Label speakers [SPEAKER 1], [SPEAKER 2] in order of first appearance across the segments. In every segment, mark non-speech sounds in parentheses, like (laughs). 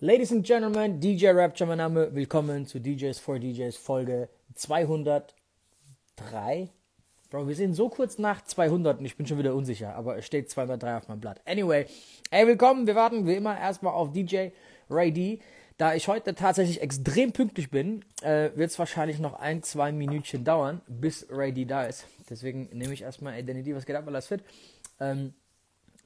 [SPEAKER 1] Ladies and Gentlemen, DJ Rapture, mein Name. Willkommen zu DJs for DJs Folge 203. Bro, wir sind so kurz nach 200 und ich bin schon wieder unsicher, aber es steht 203 auf meinem Blatt. Anyway, ey, willkommen. Wir warten wie immer erstmal auf DJ Ray D. Da ich heute tatsächlich extrem pünktlich bin, äh, wird es wahrscheinlich noch ein, zwei Minütchen dauern, bis Ray D da ist. Deswegen nehme ich erstmal Identity, was geht ab, alles fit. Ähm,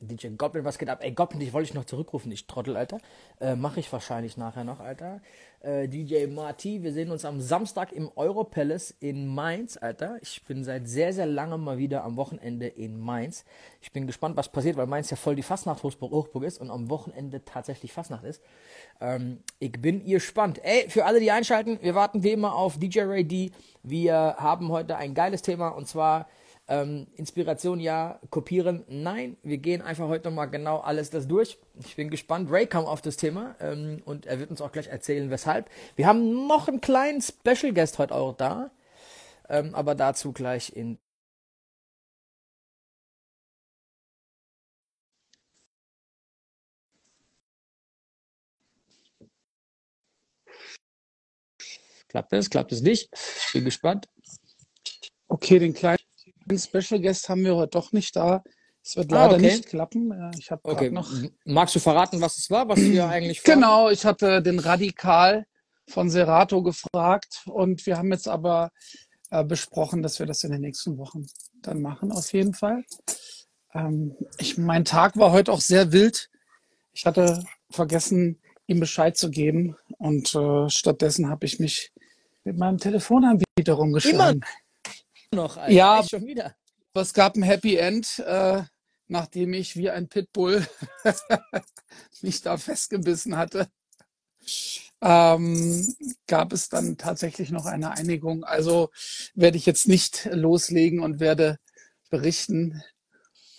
[SPEAKER 1] DJ Goblin, was geht ab? Ey, Goblin, dich wollte ich noch zurückrufen, ich Trottel, Alter. Äh, Mache ich wahrscheinlich nachher noch, Alter. Äh, DJ Marty, wir sehen uns am Samstag im Europalace in Mainz, Alter. Ich bin seit sehr, sehr langem mal wieder am Wochenende in Mainz. Ich bin gespannt, was passiert, weil Mainz ja voll die Fastnacht-Hochburg ist und am Wochenende tatsächlich Fastnacht ist. Ähm, ich bin ihr spannend. Ey, für alle, die einschalten, wir warten wie immer auf DJ Ray D. Wir haben heute ein geiles Thema und zwar ähm, Inspiration ja, kopieren nein. Wir gehen einfach heute nochmal genau alles das durch. Ich bin gespannt. Ray kam auf das Thema ähm, und er wird uns auch gleich erzählen, weshalb. Wir haben noch einen kleinen Special Guest heute auch da, ähm, aber dazu gleich in Klappt es? Klappt es nicht? Ich bin gespannt.
[SPEAKER 2] Okay, den kleinen Special Guest haben wir heute doch nicht da. Es wird leider ah, okay. nicht klappen. Ich habe
[SPEAKER 1] okay. noch. Magst du verraten, was es war, was wir eigentlich
[SPEAKER 2] vorhaben? Genau, ich hatte den Radikal von Serato gefragt und wir haben jetzt aber äh, besprochen, dass wir das in den nächsten Wochen dann machen, auf jeden Fall. Ähm, ich, mein Tag war heute auch sehr wild. Ich hatte vergessen, ihm Bescheid zu geben und äh, stattdessen habe ich mich mit meinem Telefonanbieter rumgeschlagen. Immer
[SPEAKER 1] noch, Alter. Ja, schon
[SPEAKER 2] wieder. Es gab ein Happy End, äh, nachdem ich wie ein Pitbull (laughs) mich da festgebissen hatte. Ähm, gab es dann tatsächlich noch eine Einigung. Also werde ich jetzt nicht loslegen und werde berichten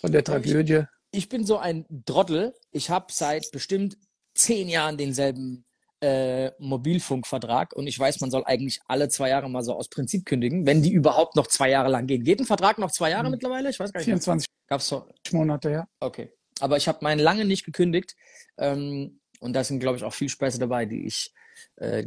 [SPEAKER 2] von der Tragödie.
[SPEAKER 1] Ich, ich bin so ein Drottel. Ich habe seit bestimmt zehn Jahren denselben äh, Mobilfunkvertrag und ich weiß, man soll eigentlich alle zwei Jahre mal so aus Prinzip kündigen, wenn die überhaupt noch zwei Jahre lang gehen. Geht ein Vertrag noch zwei Jahre mhm. mittlerweile? Ich weiß gar nicht.
[SPEAKER 2] 24 Gab's so? Monate, ja.
[SPEAKER 1] Okay. Aber ich habe meinen lange nicht gekündigt ähm, und da sind, glaube ich, auch viel Späße dabei, die ich äh,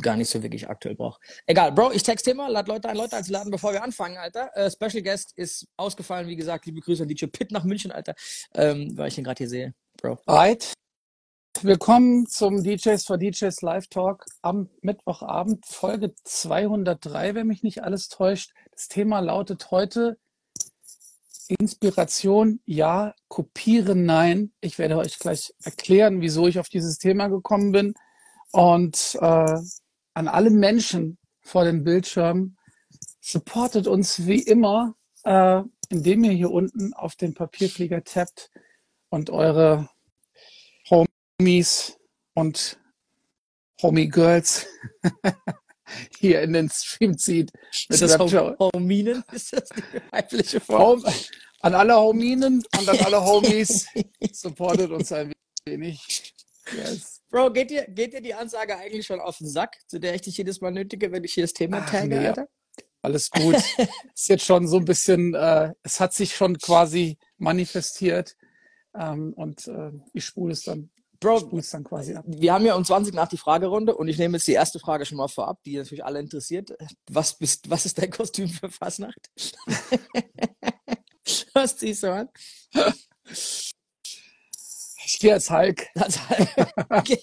[SPEAKER 1] gar nicht so wirklich aktuell brauche. Egal, Bro, ich texte immer, lad Leute ein, Leute einzuladen, bevor wir anfangen, Alter. Äh, Special Guest ist ausgefallen, wie gesagt, liebe Grüße an DJ Pitt nach München, Alter, ähm, weil ich den gerade hier sehe, Bro.
[SPEAKER 2] Right. Willkommen zum DJs for DJs Live Talk am Mittwochabend, Folge 203, wenn mich nicht alles täuscht. Das Thema lautet heute Inspiration ja, kopieren nein. Ich werde euch gleich erklären, wieso ich auf dieses Thema gekommen bin. Und äh, an alle Menschen vor den Bildschirmen, supportet uns wie immer, äh, indem ihr hier unten auf den Papierflieger tappt und eure Homies und Homie Girls (laughs) hier in den Stream zieht.
[SPEAKER 1] Ist das Hominen? (laughs) Ist das die
[SPEAKER 2] weibliche Form? An alle Hominen und an alle (laughs) Homies supportet uns ein wenig.
[SPEAKER 1] Yes. Bro, geht dir, geht dir die Ansage eigentlich schon auf den Sack, zu der ich dich jedes Mal nötige, wenn ich hier das Thema Ach, tagge, nee, Alter?
[SPEAKER 2] Alles gut. ist jetzt schon so ein bisschen, äh, es hat sich schon quasi manifestiert ähm, und äh, ich spule es dann
[SPEAKER 1] Bro, wir haben ja um 20 nach die Fragerunde und ich nehme jetzt die erste Frage schon mal vorab, die natürlich alle interessiert. Was, bist, was ist dein Kostüm für Fasnacht? (laughs) was ziehst du an?
[SPEAKER 2] Ich gehe als Hulk.
[SPEAKER 1] Als Hulk. (laughs) Okay.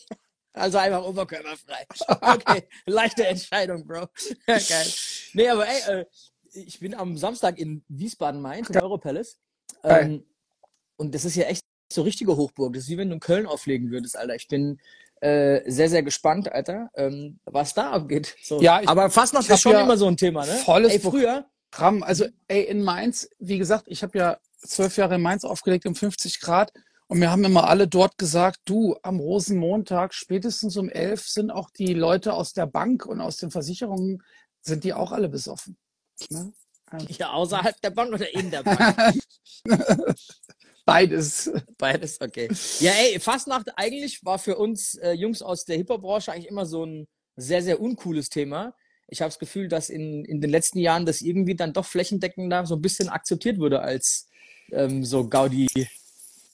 [SPEAKER 1] Also einfach oberkörperfrei. Okay, leichte Entscheidung, Bro. (laughs) Geil. Nee, aber ey, äh, ich bin am Samstag in Wiesbaden-Mainz im Europalace. Ähm, und das ist ja echt so richtige Hochburg. Das ist wie wenn du in Köln auflegen würdest, Alter. Ich bin äh, sehr, sehr gespannt, Alter, ähm, was da abgeht. So.
[SPEAKER 2] Ja, ich,
[SPEAKER 1] Aber fast noch ist schon ja immer so ein Thema, ne?
[SPEAKER 2] Volles ey, früher. Programm. Also, ey, in Mainz, wie gesagt, ich habe ja zwölf Jahre in Mainz aufgelegt um 50 Grad. Und wir haben immer alle dort gesagt, du, am Rosenmontag, spätestens um elf, sind auch die Leute aus der Bank und aus den Versicherungen, sind die auch alle besoffen.
[SPEAKER 1] Ne? Ja, außerhalb der Bank oder in der (laughs) Bank? (laughs)
[SPEAKER 2] Beides.
[SPEAKER 1] Beides, okay. Ja, ey, Fastnacht eigentlich war für uns äh, Jungs aus der Hip-Hop-Branche eigentlich immer so ein sehr, sehr uncooles Thema. Ich habe das Gefühl, dass in, in den letzten Jahren das irgendwie dann doch flächendeckender so ein bisschen akzeptiert wurde als ähm, so Gaudi.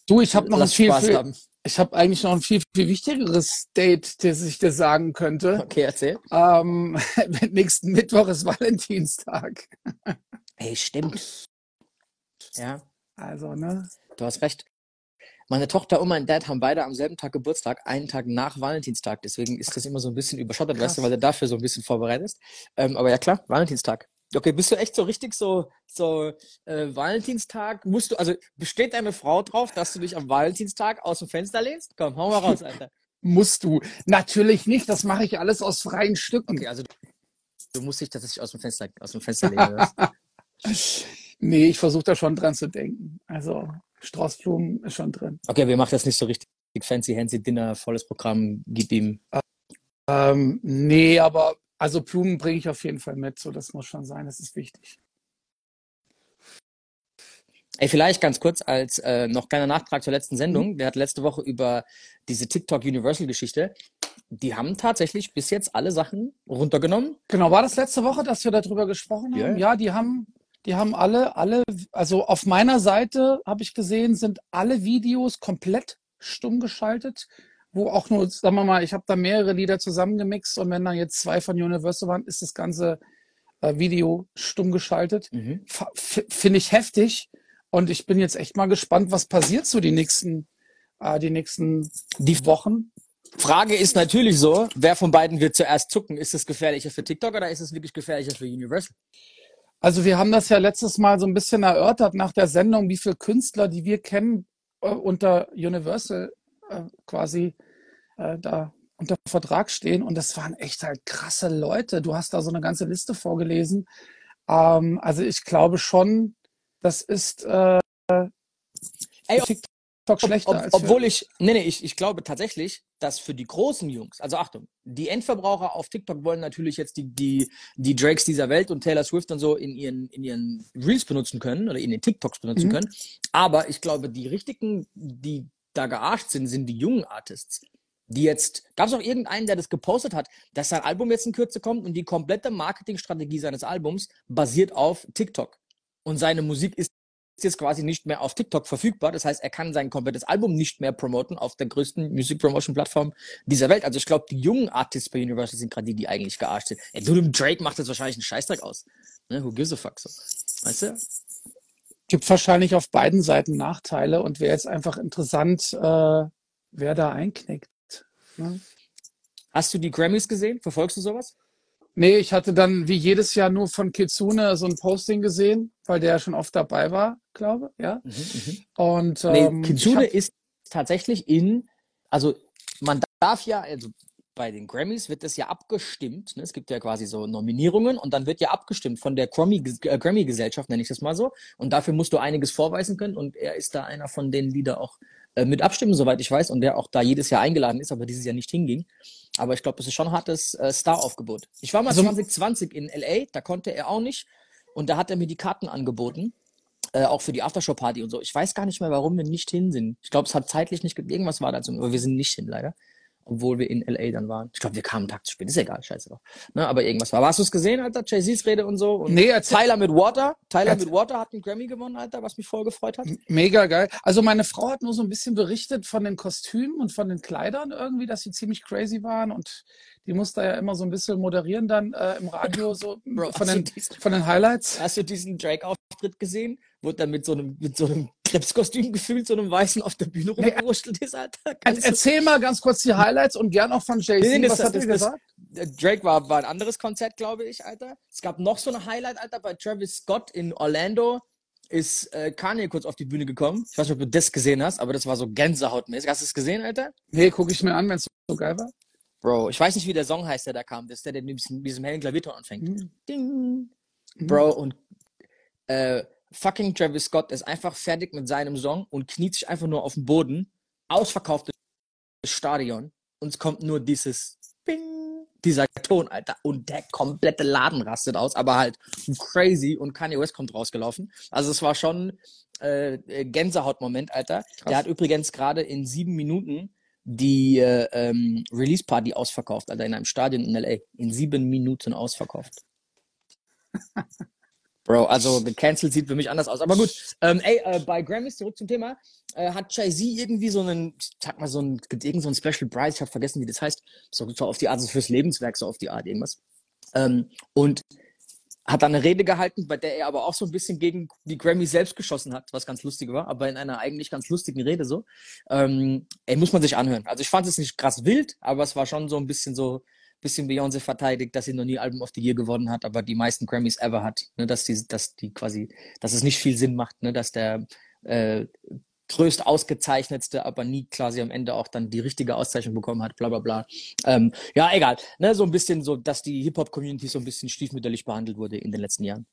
[SPEAKER 2] Du, ich habe noch, ein viel, viel, ich habe eigentlich noch ein viel, viel wichtigeres Date, das ich dir sagen könnte.
[SPEAKER 1] Okay, erzähl.
[SPEAKER 2] Ähm, (laughs) nächsten Mittwoch ist Valentinstag.
[SPEAKER 1] Ey, stimmt. Ja,
[SPEAKER 2] Also, ne?
[SPEAKER 1] du hast recht. Meine Tochter und mein Dad haben beide am selben Tag Geburtstag, einen Tag nach Valentinstag. Deswegen ist das immer so ein bisschen überschottet, weißt du, weil du dafür so ein bisschen vorbereitest. Ähm, aber ja klar, Valentinstag. Okay, bist du echt so richtig so, so äh, Valentinstag? Musst du, also besteht deine Frau drauf, dass du dich am Valentinstag aus dem Fenster lehnst? Komm, hau mal raus, (laughs) Alter.
[SPEAKER 2] Musst du. Natürlich nicht, das mache ich alles aus freien Stücken.
[SPEAKER 1] Okay, also du musst dich tatsächlich aus dem Fenster, aus dem Fenster lehnen. (laughs)
[SPEAKER 2] Nee, ich versuche da schon dran zu denken. Also, Straußblumen ist schon drin.
[SPEAKER 1] Okay, wir machen das nicht so richtig fancy, fancy Dinner, volles Programm, gib ihm.
[SPEAKER 2] Ähm, nee, aber also Blumen bringe ich auf jeden Fall mit. So, das muss schon sein, das ist wichtig.
[SPEAKER 1] Ey, vielleicht ganz kurz als äh, noch kleiner Nachtrag zur letzten Sendung. Wir hatten letzte Woche über diese TikTok Universal Geschichte. Die haben tatsächlich bis jetzt alle Sachen runtergenommen.
[SPEAKER 2] Genau, war das letzte Woche, dass wir darüber gesprochen haben?
[SPEAKER 1] ja.
[SPEAKER 2] Ja, die haben, die haben alle, alle, also auf meiner Seite habe ich gesehen, sind alle Videos komplett stumm geschaltet, wo auch nur, sagen wir mal, ich habe da mehrere Lieder zusammengemixt und wenn dann jetzt zwei von Universal waren, ist das ganze äh, Video stumm geschaltet.
[SPEAKER 1] Mhm.
[SPEAKER 2] Finde ich heftig und ich bin jetzt echt mal gespannt, was passiert so die nächsten, äh, die nächsten
[SPEAKER 1] Die
[SPEAKER 2] Wochen.
[SPEAKER 1] Frage ist natürlich so, wer von beiden wird zuerst zucken? Ist es gefährlicher für TikTok oder ist es wirklich gefährlicher für Universal?
[SPEAKER 2] Also wir haben das ja letztes Mal so ein bisschen erörtert nach der Sendung, wie viele Künstler, die wir kennen, äh, unter Universal äh, quasi äh, da unter Vertrag stehen. Und das waren echt halt krasse Leute. Du hast da so eine ganze Liste vorgelesen. Ähm, also ich glaube schon, das ist äh,
[SPEAKER 1] Ey,
[SPEAKER 2] TikTok schlechter
[SPEAKER 1] Ob,
[SPEAKER 2] als für,
[SPEAKER 1] obwohl ich, nee, nee, ich, ich glaube tatsächlich, dass für die großen Jungs, also Achtung, die Endverbraucher auf TikTok wollen natürlich jetzt die, die, die Drakes dieser Welt und Taylor Swift und so in ihren, in ihren Reels benutzen können oder in den TikToks benutzen
[SPEAKER 2] Mhm.
[SPEAKER 1] können. Aber ich glaube, die richtigen, die da gearscht sind, sind die jungen Artists. Die jetzt, gab es auch irgendeinen, der das gepostet hat, dass sein Album jetzt in Kürze kommt und die komplette Marketingstrategie seines Albums basiert auf TikTok. Und seine Musik ist jetzt quasi nicht mehr auf TikTok verfügbar. Das heißt, er kann sein komplettes Album nicht mehr promoten auf der größten Music Promotion Plattform dieser Welt. Also ich glaube, die jungen Artists bei Universal sind gerade die, die eigentlich gearscht sind. Ey, du, dem Drake macht jetzt wahrscheinlich einen Scheißdreck aus. Ne? Who gives a fuck so? Weißt du?
[SPEAKER 2] gibt wahrscheinlich auf beiden Seiten Nachteile und wäre jetzt einfach interessant, äh, wer da einknickt. Ne?
[SPEAKER 1] Hast du die Grammys gesehen? Verfolgst du sowas?
[SPEAKER 2] Nee, ich hatte dann wie jedes Jahr nur von Kitsune so ein Posting gesehen, weil der ja schon oft dabei war, glaube ja. Und
[SPEAKER 1] Nee,
[SPEAKER 2] ähm, ich
[SPEAKER 1] Kitsune
[SPEAKER 2] hab,
[SPEAKER 1] ist tatsächlich in, also man darf ja, also bei den Grammys wird das ja abgestimmt. Ne? Es gibt ja quasi so Nominierungen und dann wird ja abgestimmt von der äh, Grammy-Gesellschaft, nenne ich das mal so. Und dafür musst du einiges vorweisen können und er ist da einer von denen, die da auch äh, mit abstimmen, soweit ich weiß, und der auch da jedes Jahr eingeladen ist, aber dieses Jahr nicht hinging. Aber ich glaube, das ist schon ein hartes äh, Star-Aufgebot. Ich war mal
[SPEAKER 2] Also-
[SPEAKER 1] 2020 in LA, da konnte er auch nicht und da hat er mir die Karten angeboten äh, auch für die Aftershow-Party und so. Ich weiß gar nicht mehr, warum wir nicht hin sind. Ich glaube, es hat zeitlich nicht, ge- irgendwas war dazu, aber wir sind nicht hin, leider. Obwohl wir in LA dann waren. Ich glaube, wir kamen einen Tag zu spät. Ist egal, scheiße doch. Ne, aber irgendwas war. Hast du es gesehen, Alter? Jay-Z's Rede und so? Und
[SPEAKER 2] Nee, erzähl-
[SPEAKER 1] Tyler mit Water. Tyler
[SPEAKER 2] Erzähl-
[SPEAKER 1] mit Water hat einen Grammy gewonnen, Alter, was mich voll gefreut hat.
[SPEAKER 2] mega geil. Also meine Frau hat nur so ein bisschen berichtet von den Kostümen und von den Kleidern irgendwie, dass sie ziemlich crazy waren und die muss da ja immer so ein bisschen moderieren dann äh, im Radio so (laughs)
[SPEAKER 1] Bro,
[SPEAKER 2] von den,
[SPEAKER 1] diesen-
[SPEAKER 2] von den Highlights.
[SPEAKER 1] Hast du diesen Drake-Auftritt gesehen? Wo er mit so einem, mit so einem Krebskostüm gefühlt, so einem Weißen auf der Bühne
[SPEAKER 2] Nee,
[SPEAKER 1] rumgewurschtelt ist, Alter?
[SPEAKER 2] Er-
[SPEAKER 1] Kannst du-
[SPEAKER 2] Erzähl mal ganz kurz die Highlights und gern auch von Jay-Z.
[SPEAKER 1] Nee, nee, das-
[SPEAKER 2] Was hat er
[SPEAKER 1] das- das-
[SPEAKER 2] gesagt?
[SPEAKER 1] Äh, Drake war, war ein anderes Konzert, glaube ich, Alter. Es gab noch so ein Highlight, Alter, bei Travis Scott in Orlando ist äh, Kanye kurz auf die Bühne gekommen. Ich weiß nicht, ob du das gesehen hast, aber das war so gänsehautmäßig. Hast du es gesehen, Alter?
[SPEAKER 2] Nee, gucke ich mir an, wenn es so geil war.
[SPEAKER 1] Bro, ich weiß nicht, wie der Song heißt, der da kam. Das ist der, der mit diesem, diesem hellen Klavierton anfängt.
[SPEAKER 2] Mhm.
[SPEAKER 1] Ding.
[SPEAKER 2] Mhm.
[SPEAKER 1] Bro, und äh, fucking Travis Scott ist einfach fertig mit seinem Song und kniet sich einfach nur auf den Boden. Ausverkauftes Stadion. Und es kommt nur dieses Bing, dieser Ton, Alter. Und der komplette Laden rastet aus, aber halt crazy. Und Kanye West kommt rausgelaufen. Also es war schon äh, äh, Gänsehaut-Moment, Alter.
[SPEAKER 2] Krass.
[SPEAKER 1] Der hat übrigens gerade in sieben Minuten die äh, ähm, Release-Party ausverkauft, Alter, in einem Stadion in L.A. In sieben Minuten ausverkauft. (laughs) Bro, also gecancelt sieht für mich anders aus. Aber gut, ähm, ey, äh, bei Grammys, zurück zum Thema, äh, hat Jay-Z irgendwie so einen, sag mal, so ein, irgend so ein Special Prize, ich habe vergessen, wie das heißt, so, so auf die Art, so fürs Lebenswerk, so auf die Art irgendwas. Ähm, und hat dann eine Rede gehalten, bei der er aber auch so ein bisschen gegen die Grammy selbst geschossen hat, was ganz lustig war, aber in einer eigentlich ganz lustigen Rede so. Ähm, ey, muss man sich anhören. Also ich fand es nicht krass wild, aber es war schon so ein bisschen so, bisschen Beyoncé verteidigt, dass sie noch nie Album of the Year gewonnen hat, aber die meisten Grammys ever hat. Ne, dass die, dass die quasi, dass es nicht viel Sinn macht, ne, dass der äh, größt ausgezeichnetste, aber nie quasi am Ende auch dann die richtige Auszeichnung bekommen hat, bla bla bla. Ähm, ja, egal. Ne, so ein bisschen so, dass die Hip-Hop-Community so ein bisschen stiefmütterlich behandelt wurde in den letzten Jahren.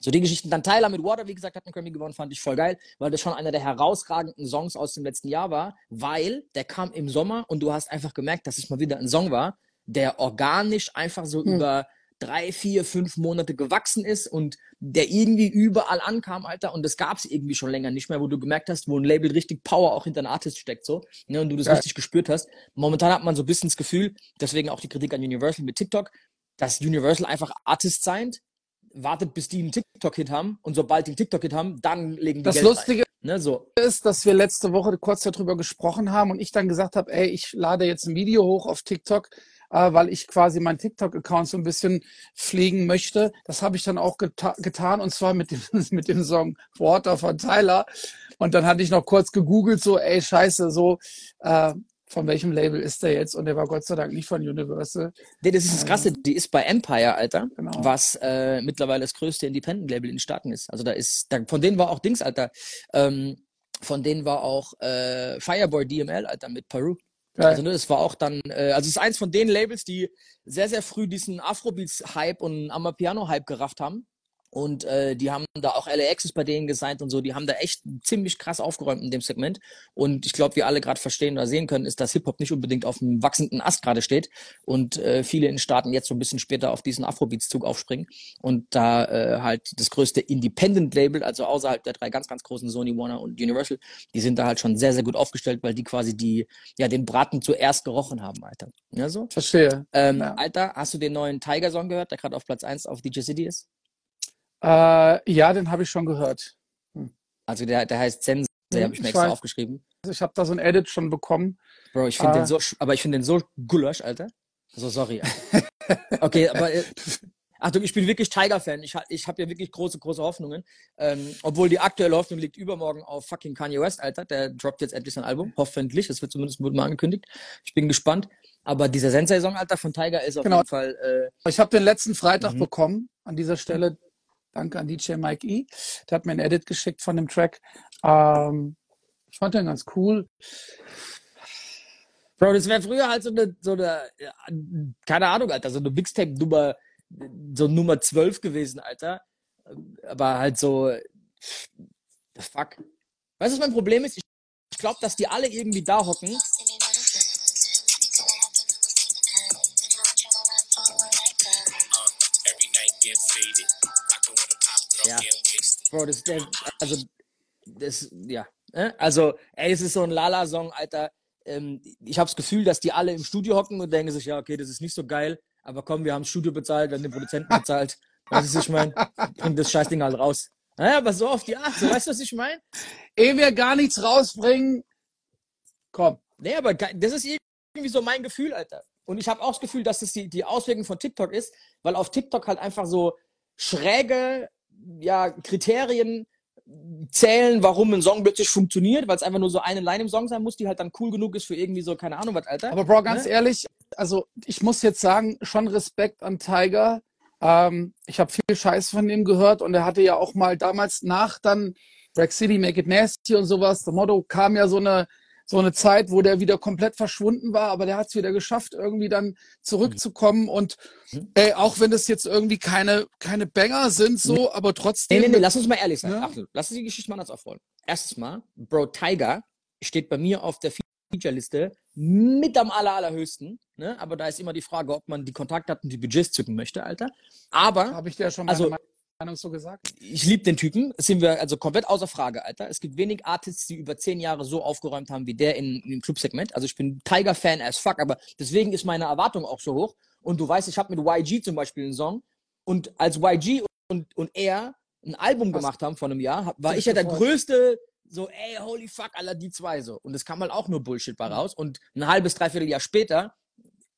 [SPEAKER 1] So die Geschichten. Dann Tyler mit Water, wie gesagt, hat einen Grammy gewonnen, fand ich voll geil, weil das schon einer der herausragenden Songs aus dem letzten Jahr war, weil der kam im Sommer und du hast einfach gemerkt, dass es mal wieder ein Song war, der organisch einfach so hm. über drei, vier, fünf Monate gewachsen ist und der irgendwie überall ankam, Alter, und das gab es irgendwie schon länger nicht mehr, wo du gemerkt hast, wo ein Label richtig Power auch hinter einem Artist steckt, so, ne, und du das ja. richtig gespürt hast. Momentan hat man so ein bisschen das Gefühl, deswegen auch die Kritik an Universal mit TikTok, dass Universal einfach Artist signed, wartet, bis die einen TikTok-Hit haben und sobald die einen TikTok-Hit haben, dann legen die
[SPEAKER 2] Das
[SPEAKER 1] Geld
[SPEAKER 2] Lustige.
[SPEAKER 1] Ne, so.
[SPEAKER 2] ist, dass wir letzte Woche kurz darüber gesprochen haben und ich dann gesagt habe, ey, ich lade jetzt ein Video hoch auf TikTok, äh, weil ich quasi meinen TikTok-Account so ein bisschen pflegen möchte. Das habe ich dann auch geta getan und zwar mit dem, (laughs) mit dem Song Water von Tyler. Und dann hatte ich noch kurz gegoogelt, so, ey, scheiße, so, äh, von welchem Label ist der jetzt? Und der war Gott sei Dank nicht von Universal.
[SPEAKER 1] Nee, das ist das Krasse, die ist bei Empire, Alter, genau. was äh, mittlerweile das größte Independent-Label in den Staaten ist. Also da ist, da, von denen war auch Dings, Alter. Ähm, von denen war auch äh, Fireboy DML, Alter, mit Peru. Geil. Also ne, das war auch dann, äh, also es ist eins von den Labels, die sehr, sehr früh diesen Afrobeats-Hype und Amapiano-Hype gerafft haben. Und äh, die haben da auch LAX ist bei denen gesigned und so. Die haben da echt ziemlich krass aufgeräumt in dem Segment. Und ich glaube, wir alle gerade verstehen oder sehen können, ist, dass Hip-Hop nicht unbedingt auf einem wachsenden Ast gerade steht. Und äh, viele in Staaten jetzt so ein bisschen später auf diesen Afrobeats-Zug aufspringen. Und da äh, halt das größte Independent-Label, also außerhalb der drei ganz, ganz großen Sony, Warner und Universal, die sind da halt schon sehr, sehr gut aufgestellt, weil die quasi die, ja, den Braten zuerst gerochen haben, Alter. Ja, so?
[SPEAKER 2] Verstehe.
[SPEAKER 1] Ähm, ja. Alter, hast du den neuen Tiger-Song gehört, der gerade auf Platz 1 auf DJ City ist?
[SPEAKER 2] Äh, ja, den habe ich schon gehört.
[SPEAKER 1] Hm. Also der, der heißt Sense, den habe ich mir extra weiß. aufgeschrieben.
[SPEAKER 2] Also ich habe da so ein Edit schon bekommen.
[SPEAKER 1] Bro, ich finde äh, den so, aber ich finde den so gulasch, Alter. Also sorry. (laughs) okay, aber äh, Achtung, ich bin wirklich Tiger-Fan. Ich, ich habe ja wirklich große, große Hoffnungen. Ähm, obwohl die aktuelle Hoffnung liegt übermorgen auf fucking Kanye West, Alter. Der droppt jetzt endlich sein Album. Hoffentlich. Das wird zumindest mal angekündigt. Ich bin gespannt. Aber dieser Sensei-Song, Alter, von Tiger ist auf genau. jeden Fall.
[SPEAKER 2] Äh, ich habe den letzten Freitag mhm. bekommen. An dieser Stelle Danke an DJ Mike E. Der hat mir ein Edit geschickt von dem Track. Ähm, ich fand den ganz cool.
[SPEAKER 1] Bro, das wäre früher halt so eine, so eine, keine Ahnung, Alter, so eine Mixtape-Nummer, so Nummer 12 gewesen, Alter. Aber halt so, the fuck. Weißt du, was mein Problem ist? Ich glaube, dass die alle irgendwie da hocken Bro, das, der, also, das, ja. Ne? Also, ey, es ist so ein Lala-Song, Alter. Ähm, ich habe das Gefühl, dass die alle im Studio hocken und denken sich, ja, okay, das ist nicht so geil, aber komm, wir haben das Studio bezahlt, wir haben den Produzenten bezahlt. Weißt du, was ich meine? Bring das Scheißding halt raus. Naja, aber so auf die Art, weißt du, was ich meine?
[SPEAKER 2] Ehe wir gar nichts rausbringen, komm.
[SPEAKER 1] Nee, aber das ist irgendwie so mein Gefühl, Alter. Und ich habe auch das Gefühl, dass das die, die Auswirkung von TikTok ist, weil auf TikTok halt einfach so schräge ja, Kriterien zählen, warum ein Song plötzlich funktioniert, weil es einfach nur so eine Line im Song sein muss, die halt dann cool genug ist für irgendwie so, keine Ahnung was, Alter.
[SPEAKER 2] Aber Bro, ganz ne? ehrlich, also ich muss jetzt sagen, schon Respekt an Tiger. Ähm, ich habe viel Scheiß von ihm gehört und er hatte ja auch mal damals nach dann Rack City, Make It Nasty und sowas, das Motto kam ja so eine so eine Zeit, wo der wieder komplett verschwunden war, aber der hat es wieder geschafft, irgendwie dann zurückzukommen. Und mhm. ey, auch wenn das jetzt irgendwie keine, keine Banger sind, so, nee. aber trotzdem.
[SPEAKER 1] Nee, nee, nee, lass uns mal ehrlich sein. Ja? Achtung, lass uns die Geschichte mal anders aufrollen. Erstens mal, Bro Tiger steht bei mir auf der Feature-Liste mit am aller, allerhöchsten. Ne? Aber da ist immer die Frage, ob man die Kontakte hat und die Budgets zücken möchte, Alter. Aber.
[SPEAKER 2] Habe ich dir ja schon mal
[SPEAKER 1] also,
[SPEAKER 2] Meinung so gesagt?
[SPEAKER 1] Ich liebe den Typen. Das sind wir also komplett außer Frage, Alter. Es gibt wenig Artists, die über zehn Jahre so aufgeräumt haben wie der in, in dem Clubsegment. Also ich bin Tiger-Fan as fuck, aber deswegen ist meine Erwartung auch so hoch. Und du weißt, ich habe mit YG zum Beispiel einen Song. Und als YG und, und er ein Album
[SPEAKER 2] Was?
[SPEAKER 1] gemacht haben vor einem Jahr, war ich ja der größte, so, ey, holy fuck, aller die zwei so. Und es kam halt auch nur Bullshit bei raus. Und ein halbes, dreiviertel Jahr später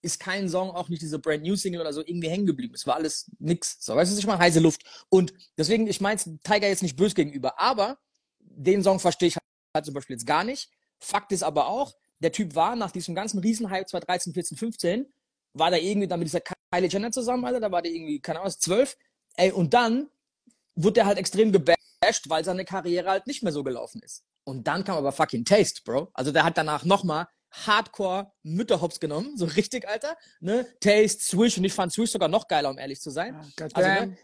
[SPEAKER 1] ist kein Song, auch nicht diese Brand New Single oder so, irgendwie hängen geblieben. Es war alles nix. So, weißt du, ich meine? Heiße Luft. Und deswegen, ich meine Tiger jetzt nicht böse gegenüber, aber den Song verstehe ich halt zum Beispiel jetzt gar nicht. Fakt ist aber auch, der Typ war nach diesem ganzen Riesenhype 2013, 14, 15, war da irgendwie dann mit dieser Kylie Jenner zusammen, Alter, da war der irgendwie, keine Ahnung, 12. Ey, und dann wurde der halt extrem gebasht, weil seine Karriere halt nicht mehr so gelaufen ist. Und dann kam aber fucking Taste, Bro. Also der hat danach nochmal Hardcore Mütterhops genommen, so richtig, Alter. Ne? Taste, Swish und ich fand Swish sogar noch geiler, um ehrlich zu sein.
[SPEAKER 2] Ja,
[SPEAKER 1] Also,
[SPEAKER 2] Goddamn,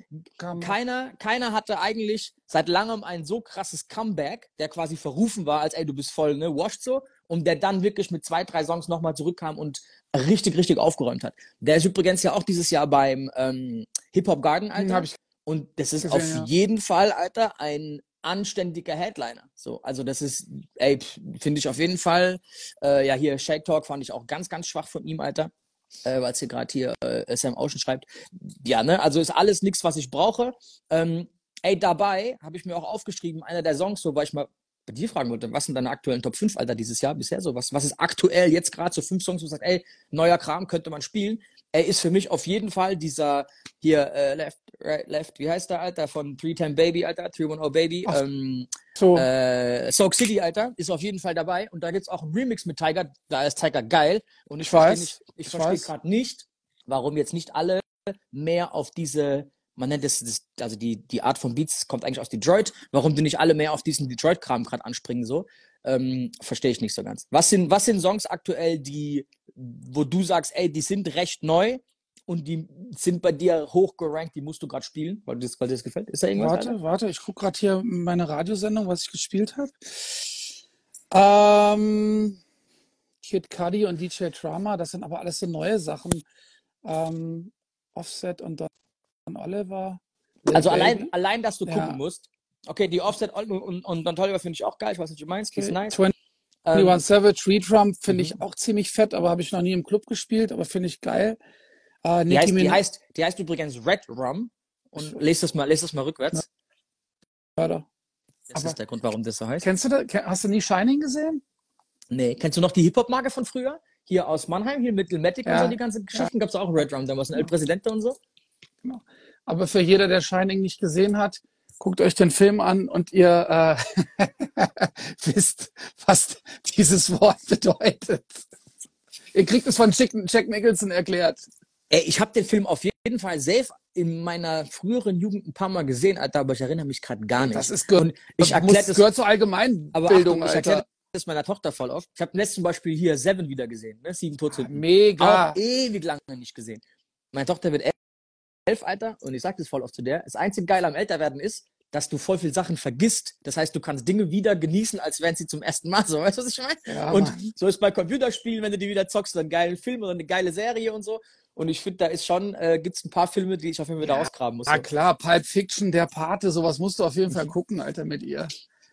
[SPEAKER 1] ne, keiner, keiner hatte eigentlich seit langem ein so krasses Comeback, der quasi verrufen war, als ey, du bist voll, ne, washed so, und der dann wirklich mit zwei, drei Songs nochmal zurückkam und richtig, richtig aufgeräumt hat. Der ist übrigens ja auch dieses Jahr beim ähm, Hip Hop Garden,
[SPEAKER 2] Hm,
[SPEAKER 1] Alter.
[SPEAKER 2] ich
[SPEAKER 1] Und das ist
[SPEAKER 2] gesehen,
[SPEAKER 1] auf
[SPEAKER 2] ja.
[SPEAKER 1] jeden Fall, Alter, ein anständiger Headliner. So, also das ist, ey, finde ich auf jeden Fall. Äh, ja, hier Shake Talk fand ich auch ganz, ganz schwach von ihm, Alter. Äh, weil es hier gerade hier äh, Sam Ocean schreibt. Ja, ne, also ist alles nichts, was ich brauche. Ähm, ey, dabei habe ich mir auch aufgeschrieben, einer der Songs, so, weil ich mal bei dir fragen wollte, was sind deine aktuellen Top 5, Alter, dieses Jahr bisher so? Was, was ist aktuell jetzt gerade so fünf Songs, wo du sagst, ey, neuer Kram könnte man spielen? Er ist für mich auf jeden Fall dieser hier äh, Left, Right, Left, wie heißt der, Alter, von 310 Baby, Alter, 310 Baby,
[SPEAKER 2] Ach,
[SPEAKER 1] ähm,
[SPEAKER 2] so.
[SPEAKER 1] äh, Soak City, Alter, ist auf jeden Fall dabei. Und da gibt's auch einen Remix mit Tiger, da ist Tiger geil. Und ich,
[SPEAKER 2] Ich
[SPEAKER 1] verstehe gerade nicht, warum jetzt nicht alle mehr auf diese, man nennt es, das, also die, die Art von Beats kommt eigentlich aus Detroit, warum die nicht alle mehr auf diesen Detroit-Kram gerade anspringen, so. Ähm, verstehe ich nicht so ganz. Was sind, was sind Songs aktuell, die, wo du sagst, ey, die sind recht neu und die sind bei dir hoch gerankt, die musst du gerade spielen, weil dir das, weil dir das gefällt? Ist da irgendwas?
[SPEAKER 2] Warte,
[SPEAKER 1] Alter?
[SPEAKER 2] warte, ich gucke gerade hier meine Radiosendung, was ich gespielt habe. Ähm, Kid Cudi und DJ Drama, das sind aber alles so neue Sachen. Ähm, Offset und Don Oliver.
[SPEAKER 1] Also allein, allein, dass du
[SPEAKER 2] Ja.
[SPEAKER 1] gucken musst. Okay, die Offset und, und, und Don Toliver finde ich auch geil. Ich weiß nicht, du meinst. Ist nice.
[SPEAKER 2] 21
[SPEAKER 1] Ähm,
[SPEAKER 2] Savage, Redrum finde ich
[SPEAKER 1] mhm.
[SPEAKER 2] auch ziemlich fett, aber habe ich noch nie im Club gespielt, aber finde ich geil. Äh,
[SPEAKER 1] die, heißt, die, heißt, die heißt übrigens Red Rum. Und lest das mal, lest das mal rückwärts.
[SPEAKER 2] warte.
[SPEAKER 1] Das
[SPEAKER 2] aber-
[SPEAKER 1] ist der Grund, warum das so heißt.
[SPEAKER 2] Kennst du das? Hast du nie Shining gesehen?
[SPEAKER 1] Nee, kennst du noch die Hip-Hop-Marke von früher? Hier aus Mannheim, hier mit Matic und
[SPEAKER 2] Ja.
[SPEAKER 1] so, die ganzen Geschichten. Gab's auch Red Rum damals, ein El Presidente und so.
[SPEAKER 2] Aber für jeder, der Shining nicht gesehen hat, guckt euch den Film an und ihr äh, (laughs) wisst, was dieses Wort bedeutet. Ihr kriegt es von Jack, Nicholson erklärt.
[SPEAKER 1] Ey, ich habe den Film auf jeden Fall safe in meiner früheren Jugend ein paar Mal gesehen, Alter, aber ich erinnere mich gerade gar nicht.
[SPEAKER 2] Das ist ge
[SPEAKER 1] ich
[SPEAKER 2] muss,
[SPEAKER 1] erkläre das
[SPEAKER 2] gehört zur Allgemeinbildung,
[SPEAKER 1] Achtung, ich erkläre
[SPEAKER 2] Alter.
[SPEAKER 1] das meiner Tochter voll oft. Ich habe letztes zum Beispiel hier Seven wieder gesehen, ne? Sieben Todsünden.
[SPEAKER 2] Mega.
[SPEAKER 1] Auch ewig lange nicht gesehen. Meine Tochter wird elf, Alter, und ich sage das voll oft zu der. Das einzige Geile am Älterwerden ist, dass du voll viel Sachen vergisst. Das heißt, du kannst Dinge wieder genießen, als wären sie zum ersten Mal (laughs) so. Weißt du, was ich meine?
[SPEAKER 2] Ja,
[SPEAKER 1] und
[SPEAKER 2] Mann.
[SPEAKER 1] so ist bei Computerspielen, wenn du die wieder zockst, einen geilen Film oder eine geile Serie und so. Und ich finde, da ist schon, äh, gibt es ein paar Filme, die ich auf jeden Fall wieder
[SPEAKER 2] Ja.
[SPEAKER 1] ausgraben muss.
[SPEAKER 2] Ah, klar, Pulp Fiction, der Pate, sowas musst du auf jeden
[SPEAKER 1] Mhm.
[SPEAKER 2] Fall gucken, Alter, mit ihr.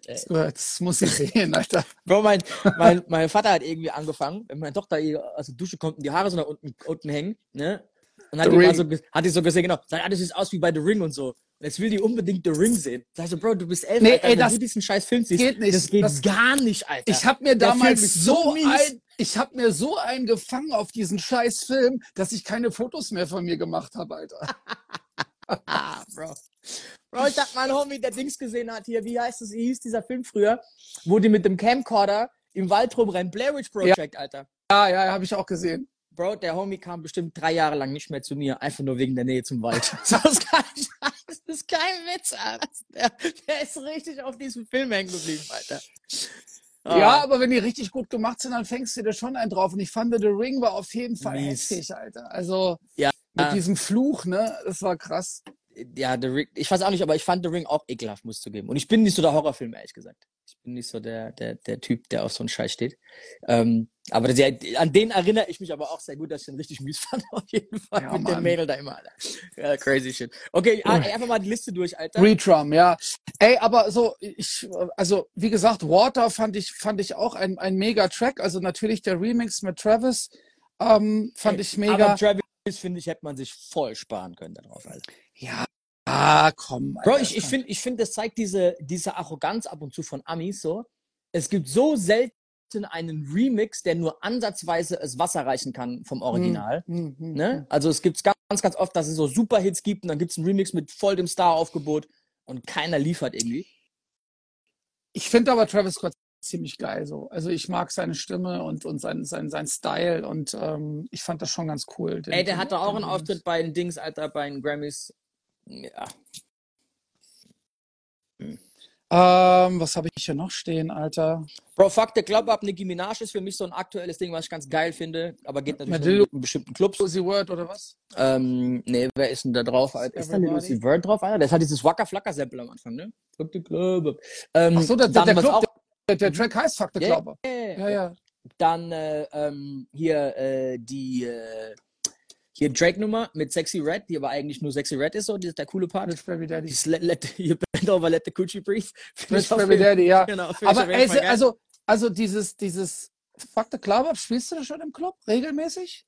[SPEAKER 1] Äh.
[SPEAKER 2] Das, muss ich sehen, Alter.
[SPEAKER 1] Bro, mein, mein, mein Vater hat irgendwie angefangen, wenn meine Tochter aus der Dusche kommt und die Haare so nach unten, unten hängen, ne? Und hat die, so, hat die so gesehen, genau, sagt, ah, das sieht aus wie bei The Ring und so. Und jetzt will die unbedingt The Ring sehen. Sag so, Bro, du bist elf,
[SPEAKER 2] Nee,
[SPEAKER 1] Alter,
[SPEAKER 2] ey, das
[SPEAKER 1] du diesen scheiß Film siehst.
[SPEAKER 2] geht nicht.
[SPEAKER 1] Das geht
[SPEAKER 2] Das-
[SPEAKER 1] gar nicht, Alter.
[SPEAKER 2] Ich habe mir
[SPEAKER 1] Der
[SPEAKER 2] damals so
[SPEAKER 1] so
[SPEAKER 2] ein, ich habe mir so einen gefangen auf diesen scheiß Film, dass ich keine Fotos mehr von mir gemacht habe, Alter.
[SPEAKER 1] Ah, (laughs) Bro. Bro, ich hab mal einen Homie, der Dings gesehen hat hier, wie heißt es, wie hieß dieser Film früher, wo die mit dem Camcorder im Wald rumrennen. Blair Witch Project, Alter.
[SPEAKER 2] Ja, ja, habe ich auch gesehen.
[SPEAKER 1] Bro, der Homie kam bestimmt drei Jahre lang nicht mehr zu mir, einfach nur wegen der Nähe zum Wald. (laughs) Das ist kein Scheiß, das ist kein Witz, Alter. Der, der ist richtig auf diesem Film hängen geblieben, Alter. Ah,
[SPEAKER 2] Ja, aber wenn die richtig gut gemacht sind, dann fängst du dir schon einen drauf. Und ich fand, The Ring war auf jeden Fall
[SPEAKER 1] Mies.
[SPEAKER 2] heftig, Alter. Also
[SPEAKER 1] Ja.
[SPEAKER 2] mit diesem Fluch, ne, das war krass.
[SPEAKER 1] Ja, The Ring, ich weiß auch nicht, aber ich fand The Ring auch ekelhaft, muss ich zugeben. Und ich bin nicht so der Horrorfilm, ehrlich gesagt. Ich bin nicht so der, der, der Typ, der auf so einen Scheiß steht. Ähm, aber der, an den erinnere ich mich aber auch sehr gut, dass ich den richtig mies (laughs) fand, auf jeden Fall.
[SPEAKER 2] Ja,
[SPEAKER 1] mit dem. Mädel da immer, Alter. Ja, crazy shit. Okay, ey, einfach mal die Liste durch, Alter.
[SPEAKER 2] Redrum, ja. Ey, aber so, ich, also wie gesagt, Water fand ich, fand ich auch ein, ein mega Track. Also natürlich der Remix mit Travis ähm, fand ich mega.
[SPEAKER 1] Aber Travis, finde ich, hätte man sich voll sparen können darauf, Alter.
[SPEAKER 2] Ja, Ah, komm.
[SPEAKER 1] Bro,
[SPEAKER 2] Alter,
[SPEAKER 1] ich, ich
[SPEAKER 2] komm.
[SPEAKER 1] finde, ich find, das zeigt diese, diese Arroganz ab und zu von Amis so. Es gibt so selten einen Remix, der nur ansatzweise es Wasser reichen kann vom Original.
[SPEAKER 2] Hm, hm,
[SPEAKER 1] Ne?
[SPEAKER 2] hm.
[SPEAKER 1] Also es gibt ganz, ganz oft, dass es so Superhits gibt und dann gibt es einen Remix mit voll dem Star-Aufgebot und keiner liefert irgendwie.
[SPEAKER 2] Ich finde aber Travis Scott ziemlich geil so. Also ich mag seine Stimme und, und sein, sein, sein Style und ähm, ich fand das schon ganz cool. den-
[SPEAKER 1] Ey, der
[SPEAKER 2] den-
[SPEAKER 1] hatte auch einen Auftritt bei den Dings, Alter, bei den Grammys. Ja.
[SPEAKER 2] Ähm, was habe ich hier noch stehen, Alter?
[SPEAKER 1] Bro, Fuck the Club Up, Nicki Minaj ist für mich so ein aktuelles Ding, was ich ganz geil finde, aber geht natürlich in bestimmten Clubs.
[SPEAKER 2] Lucy Word oder was?
[SPEAKER 1] Ähm, nee, wer ist denn da drauf? Alter? Ist da? Lucy Word drauf, Alter? Das hat dieses Waka Flocka Sample am Anfang, ne? Fuck the Club Up. Ähm,
[SPEAKER 2] Ach so, der, der, der Club,
[SPEAKER 1] auch,
[SPEAKER 2] der, der Track heißt Fuck the
[SPEAKER 1] Yeah,
[SPEAKER 2] Club.
[SPEAKER 1] yeah,
[SPEAKER 2] Ja, ja.
[SPEAKER 1] Dann äh, ähm, hier äh, die äh, hier Drake-Nummer mit Sexy Red, die aber eigentlich nur Sexy Red ist, so, die der coole Part.
[SPEAKER 2] Rich Baby Daddy.
[SPEAKER 1] Let, let, you bend over, let the coochie breathe. Auf
[SPEAKER 2] Baby Daddy, ja.
[SPEAKER 1] Genau,
[SPEAKER 2] Aber ey,
[SPEAKER 1] geil.
[SPEAKER 2] also, also dieses, dieses Fuck the Club Up, spielst du das schon im Club regelmäßig?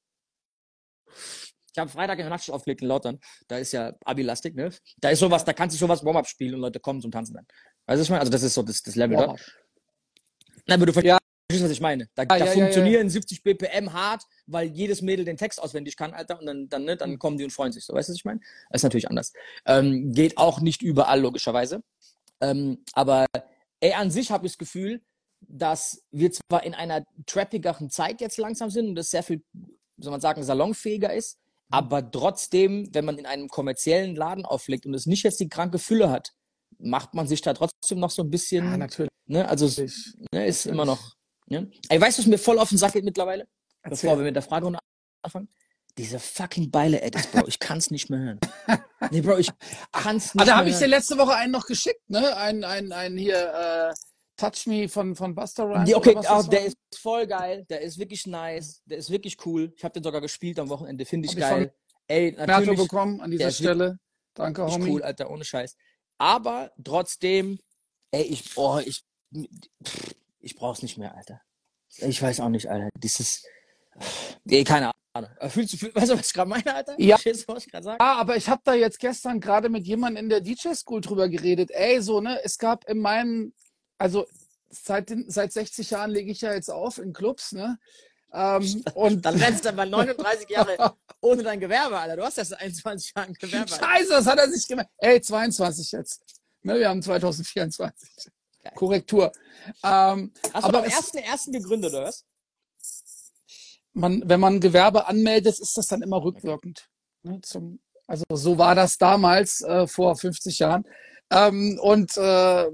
[SPEAKER 1] Ich habe Freitag in der Nacht aufgelegt in Lautern. Da ist ja Abi-lastig, ne? Da ist sowas, da kannst du sowas Warm-Up spielen und Leute kommen zum Tanzen dann. Weißt du, was ich meine? Also das ist so das, das Level da.
[SPEAKER 2] Wow.
[SPEAKER 1] Nein, aber du verstehst,
[SPEAKER 2] Ja.
[SPEAKER 1] Was ich meine. Da,
[SPEAKER 2] Ah,
[SPEAKER 1] da
[SPEAKER 2] ja, ja,
[SPEAKER 1] funktionieren 70 BPM hart, weil jedes Mädel den Text auswendig kann, Alter, und dann, dann, ne, dann kommen die und freuen sich. So, weißt du, was ich meine? Das ist natürlich anders. Ähm, geht auch nicht überall, logischerweise. Ähm, aber ey, an sich habe ich das Gefühl, dass wir zwar in einer trappigeren Zeit jetzt langsam sind und das sehr viel, soll man sagen, salonfähiger ist, aber trotzdem, wenn man in einem kommerziellen Laden auflegt und es nicht jetzt die kranke Fülle hat, macht man sich da trotzdem noch so ein bisschen,
[SPEAKER 2] Ja, natürlich.
[SPEAKER 1] ne, also es
[SPEAKER 2] Natürlich.
[SPEAKER 1] ne, ist immer noch. Ne? Ey, weißt du, was mir voll auf den Sack geht mittlerweile?
[SPEAKER 2] Erzähl.
[SPEAKER 1] Bevor wir mit der Fragerunde anfangen. Diese fucking Beile-Edits, Bro. Ich kann's nicht mehr hören. (laughs) Nee, Bro, ich kann's nicht
[SPEAKER 2] Ah, da habe ich dir letzte Woche einen noch geschickt, ne? Ein, ein, ein hier, äh, Touch Me von, von Buster Rhymes.
[SPEAKER 1] Die, okay, ah,
[SPEAKER 2] das
[SPEAKER 1] der ist voll geil. Der ist wirklich nice. Der ist wirklich cool. Ich habe den sogar gespielt am Wochenende. Finde ich
[SPEAKER 2] Hab ich
[SPEAKER 1] geil. Ey,
[SPEAKER 2] Merto
[SPEAKER 1] natürlich
[SPEAKER 2] bekommen an dieser Stelle. Danke, Homie.
[SPEAKER 1] cool, Alter, ohne Scheiß. Aber trotzdem, ey, ich, oh, ich, ich brauch's nicht mehr, Alter. Ich weiß auch nicht, Alter. Dieses, nee, keine Ahnung. Aber Fühlst du, weißt du, was ich gerade meine, Alter?
[SPEAKER 2] Ja.
[SPEAKER 1] Verstehst du, was ich gerade sage?
[SPEAKER 2] Ja, aber ich habe da jetzt gestern gerade mit jemandem in der DJ-School drüber geredet. Ey, so, ne, es gab in meinem, also seit, den, seit 60 Jahren lege ich ja jetzt auf in Clubs, ne? Ähm, (laughs) und
[SPEAKER 1] Dann rennst du mal (laughs) 39 Jahre ohne dein Gewerbe, Alter. Du hast erst 21 Jahre ein Gewerbe. Alter.
[SPEAKER 2] Scheiße, das hat er sich gemerkt. Ey, 22 jetzt. Ne, wir haben 2024. Korrektur. Ähm,
[SPEAKER 1] Hast du
[SPEAKER 2] aber
[SPEAKER 1] am
[SPEAKER 2] es-
[SPEAKER 1] ersten, ersten gegründet, oder was?
[SPEAKER 2] man, wenn man Gewerbe anmeldet, ist das dann immer rückwirkend. Ne, zum, also so war das damals äh, vor 50 Jahren. Ähm, und äh,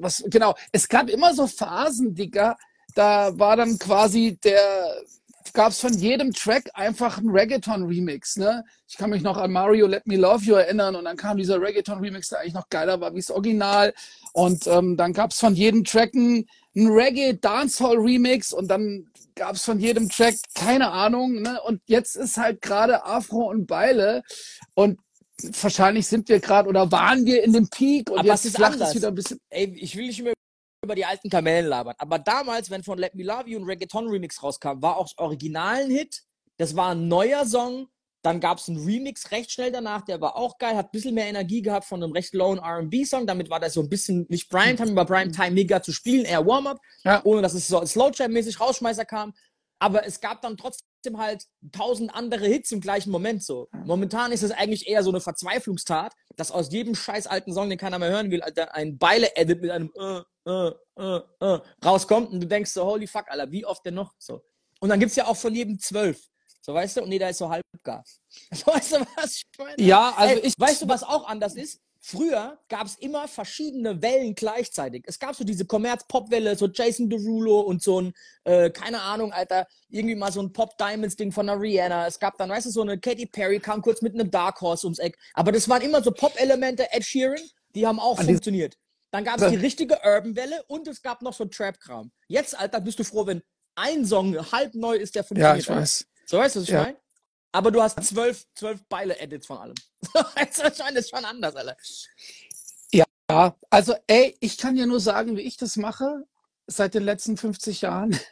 [SPEAKER 2] was genau, es gab immer so Phasen, Digga, da war dann quasi der gab es von jedem Track einfach einen Reggaeton-Remix. Ne? Ich kann mich noch an Mario Let Me Love You erinnern und dann kam dieser Reggaeton-Remix, der eigentlich noch geiler war wie das Original. Und ähm, dann gab es von jedem Track einen, einen Reggae-Dancehall-Remix und dann gab es von jedem Track keine Ahnung. Ne? Und jetzt ist halt gerade Afro und Beile und wahrscheinlich sind wir gerade oder waren wir in dem Peak und
[SPEAKER 1] Aber
[SPEAKER 2] jetzt
[SPEAKER 1] es ist
[SPEAKER 2] flacht es wieder ein bisschen.
[SPEAKER 1] Ey, ich will nicht mehr über die alten Kamellen labern. Aber damals, wenn von Let Me Love You ein Reggaeton-Remix rauskam, war auch das Original ein Hit. Das war ein neuer Song. Dann gab es einen Remix recht schnell danach, der war auch geil, hat ein bisschen mehr Energie gehabt von einem recht lowen RB-Song. Damit war das so ein bisschen nicht Primetime, aber Primetime mega zu spielen, eher Warm-Up,
[SPEAKER 2] Ja.
[SPEAKER 1] ohne dass es so als Slowjam-mäßig Rausschmeißer kam. Aber es gab dann trotzdem halt tausend andere Hits im gleichen Moment so. Momentan ist es eigentlich eher so eine Verzweiflungstat, dass aus jedem scheiß alten Song, den keiner mehr hören will, ein Beile-Edit mit einem äh, äh, äh, äh, rauskommt und du denkst so, holy fuck, Alter, wie oft denn noch? So. Und dann gibt's ja auch von jedem zwölf. So, weißt du? Und jeder ist so halbgar. (laughs) So, weißt du, was ich meine?
[SPEAKER 2] Ja, also
[SPEAKER 1] Ey,
[SPEAKER 2] ich.
[SPEAKER 1] Weißt du, was auch anders ist? Früher gab es immer verschiedene Wellen gleichzeitig. Es gab so diese Kommerz-Pop-Welle, so Jason Derulo und so ein, äh, keine Ahnung, Alter, irgendwie mal so ein Pop-Diamonds-Ding von einer Rihanna. Es gab dann, weißt du, so eine Katy Perry kam kurz mit einem Dark Horse ums Eck. Aber das waren immer so Pop-Elemente, Ed Sheeran, die haben auch
[SPEAKER 2] An die-
[SPEAKER 1] funktioniert. Dann gab es die richtige Urban-Welle und es gab noch so Trap-Kram. Jetzt, Alter, bist du froh, wenn ein Song halb neu ist, der
[SPEAKER 2] Ja,
[SPEAKER 1] funktioniert.
[SPEAKER 2] ich
[SPEAKER 1] Alter.
[SPEAKER 2] weiß.
[SPEAKER 1] So weißt du, was ich
[SPEAKER 2] Ja.
[SPEAKER 1] meine? Aber du hast zwölf, zwölf Beile-Edits von allem. (laughs) ich? Das ist schon anders, Alter.
[SPEAKER 2] Ja, also ey, ich kann dir nur sagen, wie ich das mache seit den letzten 50 Jahren. (laughs)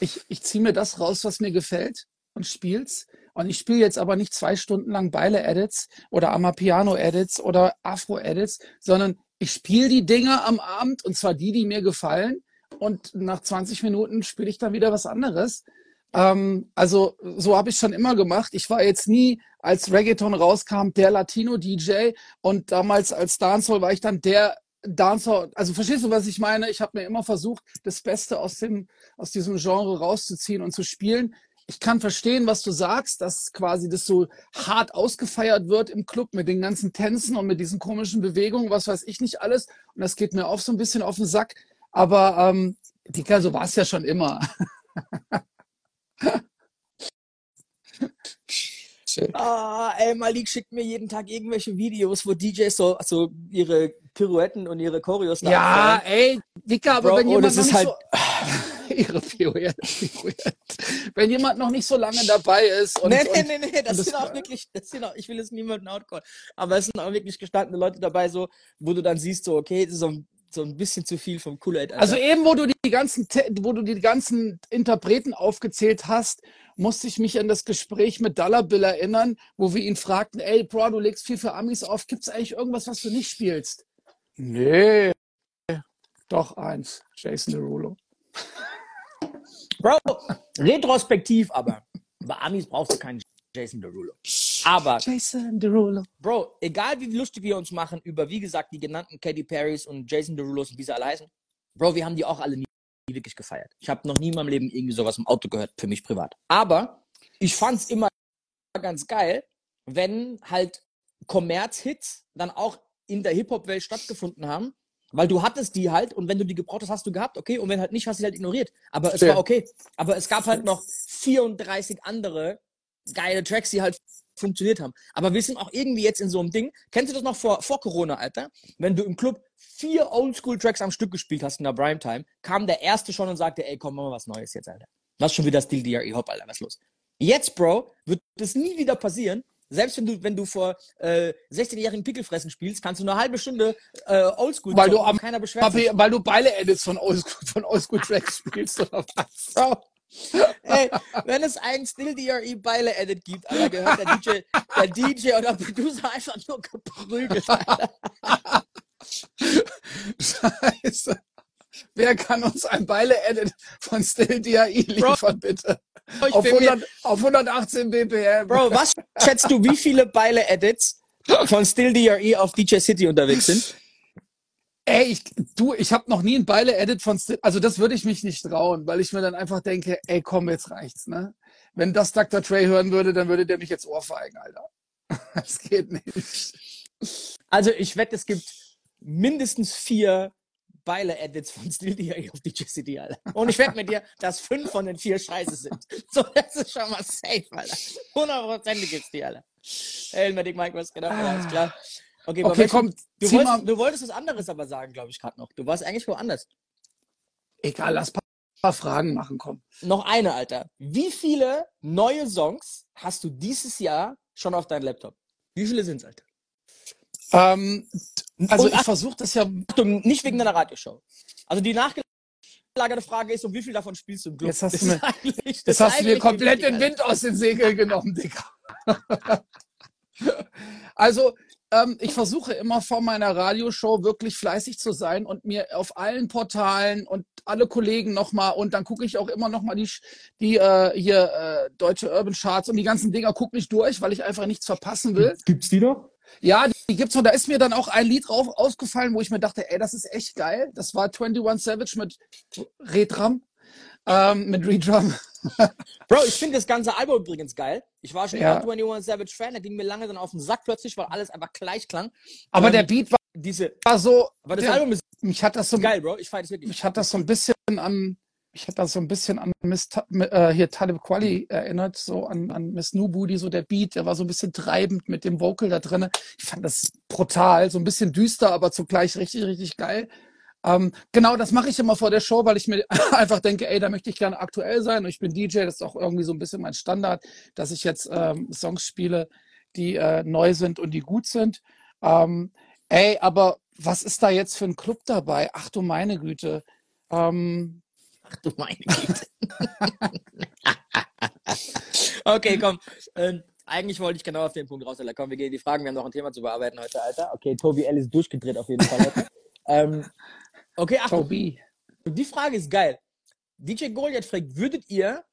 [SPEAKER 2] Ich, ich ziehe mir das raus, was mir gefällt und spiel's. Und ich spiele jetzt aber nicht zwei Stunden lang Beile-Edits oder Amapiano-Edits oder Afro-Edits, sondern ich spiele die Dinge am Abend und zwar die, die mir gefallen. Und nach 20 Minuten spiele ich dann wieder was anderes. Ähm, also so habe ich schon immer gemacht. Ich war jetzt nie, als Reggaeton rauskam, der Latino-DJ und damals als Dancehall war ich dann der Dancehall. Also verstehst du, was ich meine? Ich habe mir immer versucht, das Beste aus, dem, aus diesem Genre rauszuziehen und zu spielen. Ich kann verstehen, was du sagst, dass quasi das so hart ausgefeiert wird im Club mit den ganzen Tänzen und mit diesen komischen Bewegungen, was weiß ich nicht alles. Und das geht mir auch so ein bisschen auf den Sack. Aber ähm, Dicker, so war es ja schon immer. (laughs)
[SPEAKER 1] Ah, ey, Malik schickt mir jeden Tag irgendwelche Videos, wo DJs so, so ihre Pirouetten und ihre Choreos
[SPEAKER 2] da Ja, abfallen. ey, Dicker, aber Bro, wenn jemand
[SPEAKER 1] noch nicht halt
[SPEAKER 2] so, (laughs) (laughs) ihre Pirouette, Pirouette. Wenn jemand noch nicht so lange dabei ist und,
[SPEAKER 1] Nee, nee, nee, nee, das, das sind auch wirklich, das sind auch, ich will es niemanden outcallen, aber es sind auch wirklich gestandene Leute dabei, so, wo du dann siehst, so, okay, das ist so ein so ein bisschen zu viel vom Kool-Aid.
[SPEAKER 2] Also eben, wo du die ganzen, wo du die ganzen Interpreten aufgezählt hast, musste ich mich an das Gespräch mit Dollar Bill erinnern, wo wir ihn fragten, ey, Bro, du legst viel für Amis auf, gibt es eigentlich irgendwas, was du nicht spielst? Nee, doch eins, Jason Derulo.
[SPEAKER 1] Bro, retrospektiv aber, bei Amis brauchst du keinen Jason Derulo. Aber,
[SPEAKER 2] Jason Derulo.
[SPEAKER 1] Bro, egal wie lustig wir uns machen über, wie gesagt, die genannten Katy Perrys und Jason Derulos und wie sie alle heißen, Bro, wir haben die auch alle nie wirklich gefeiert. Ich habe noch nie in meinem Leben irgendwie sowas im Auto gehört, für mich privat. Aber ich fand es immer ganz geil, wenn halt Kommerzhits dann auch in der Hip-Hop-Welt stattgefunden haben, weil du hattest die halt und wenn du die gebraucht hast, hast du gehabt, okay, und wenn halt nicht, hast du sie halt ignoriert. Aber es ja. war okay. Aber es gab halt noch 34 andere geile Tracks, die halt funktioniert haben. Aber wir sind auch irgendwie jetzt in so einem Ding. Kennst du das noch vor, vor Corona, Alter? Wenn du im Club vier Oldschool-Tracks am Stück gespielt hast in der Primetime, kam der erste schon und sagte, ey, komm, machen wir was Neues jetzt, Alter. Was schon wieder Stil DRE Hop, Alter, was los? Jetzt, Bro, wird das nie wieder passieren. Selbst wenn du, wenn du vor äh, 16-jährigen Pickelfressen spielst, kannst du eine halbe Stunde äh, Oldschool
[SPEAKER 2] weil du am, keiner beschwert Weil du Beile Edits von Oldschool, von Oldschool Tracks spielst oder was? (laughs)
[SPEAKER 1] Ey, wenn es einen Still DRE Beile Edit gibt, Alter, gehört der DJ, der DJ oder Producer einfach nur geprügelt, Alter. (laughs)
[SPEAKER 2] Scheiße. Wer kann uns ein Beile-Edit von Still DRE liefern, Bro, bitte? Auf, 100, auf 118 BPM.
[SPEAKER 1] Bro, was schätzt du, wie viele Beile-Edits von Still DRE auf DJ City unterwegs sind?
[SPEAKER 2] Ey, ich, du, ich habe noch nie ein Beile-Edit von, St also das würde ich mich nicht trauen, weil ich mir dann einfach denke, ey, komm, jetzt reicht's, ne? Wenn das Dr. Trey hören würde, dann würde der mich jetzt ohrfeigen, Alter. (laughs) Das geht nicht.
[SPEAKER 1] Also ich wette, es gibt mindestens vier Beile-Edits von DA auf DJ City, Alter. Und ich wette mit dir, dass fünf von den vier scheiße sind. (laughs) So, das ist schon mal safe, Alter. Hundertprozentig gibt's die, Alter. Elmatic Mike, was genau, alles klar.
[SPEAKER 2] Okay, okay komm.
[SPEAKER 1] Du wolltest, du wolltest was anderes aber sagen, glaube ich, gerade noch. Du warst eigentlich woanders.
[SPEAKER 2] Egal, lass ein paar Fragen machen, komm.
[SPEAKER 1] Noch eine, Alter. Wie viele neue Songs hast du dieses Jahr schon auf deinem Laptop? Wie viele sind es, Alter?
[SPEAKER 2] Ähm, also Und ich versuche das ja.
[SPEAKER 1] Achtung, nicht wegen deiner Radioshow. Also die nachgelagerte Frage ist, um wie viel davon spielst du im
[SPEAKER 2] Club? Jetzt hast du mir, das hast du mir komplett den Wind aus den Segeln genommen, Digga. (laughs) also ähm, ich versuche immer vor meiner Radioshow wirklich fleißig zu sein und mir auf allen Portalen und alle Kollegen nochmal und dann gucke ich auch immer nochmal die, die äh, hier äh, deutsche Urban Charts und die ganzen Dinger gucke nicht durch, weil ich einfach nichts verpassen will.
[SPEAKER 1] Gibt's die noch?
[SPEAKER 2] Ja, die gibt's noch. Da ist mir dann auch ein Lied drauf ausgefallen, wo ich mir dachte, ey, das ist echt geil. Das war 21 Savage mit Redram, ähm, mit Redrum. (laughs)
[SPEAKER 1] Bro, ich finde das ganze Album übrigens geil. Ich war schon ja. 21 Savage Fan, der ging mir lange dann auf den Sack plötzlich, weil alles einfach gleich klang.
[SPEAKER 2] Aber ähm, der Beat war,
[SPEAKER 1] diese,
[SPEAKER 2] war so.
[SPEAKER 1] Aber das der, Album ist
[SPEAKER 2] mich hat das so
[SPEAKER 1] geil, Bro. Ich feiere das wirklich.
[SPEAKER 2] Mich hat das so ein bisschen an, ich hatte das so ein bisschen an Miss äh, hier Talib Kweli erinnert, so an, an Miss Nubudi, so der Beat, der war so ein bisschen treibend mit dem Vocal da drin. Ich fand das brutal, so ein bisschen düster, aber zugleich richtig, richtig geil. Ähm, genau, das mache ich immer vor der Show, weil ich mir (laughs) einfach denke, ey, da möchte ich gerne aktuell sein. Und ich bin DJ, das ist auch irgendwie so ein bisschen mein Standard, dass ich jetzt ähm, Songs spiele, die äh, neu sind und die gut sind. Ähm, ey, aber was ist da jetzt für ein Club dabei? Ach du meine Güte. Ähm,
[SPEAKER 1] Ach (laughs) du meine Güte. (laughs) okay, komm. Ähm, eigentlich wollte ich genau auf den Punkt raus, Alter. Komm, wir gehen in die Fragen. Wir haben noch ein Thema zu bearbeiten heute, Alter. Okay, Tobi L. ist durchgedreht auf jeden Fall heute. (laughs) ähm, okay, Achtung.
[SPEAKER 2] Tobi.
[SPEAKER 1] Die Frage ist geil. DJ Goliath fragt, würdet ihr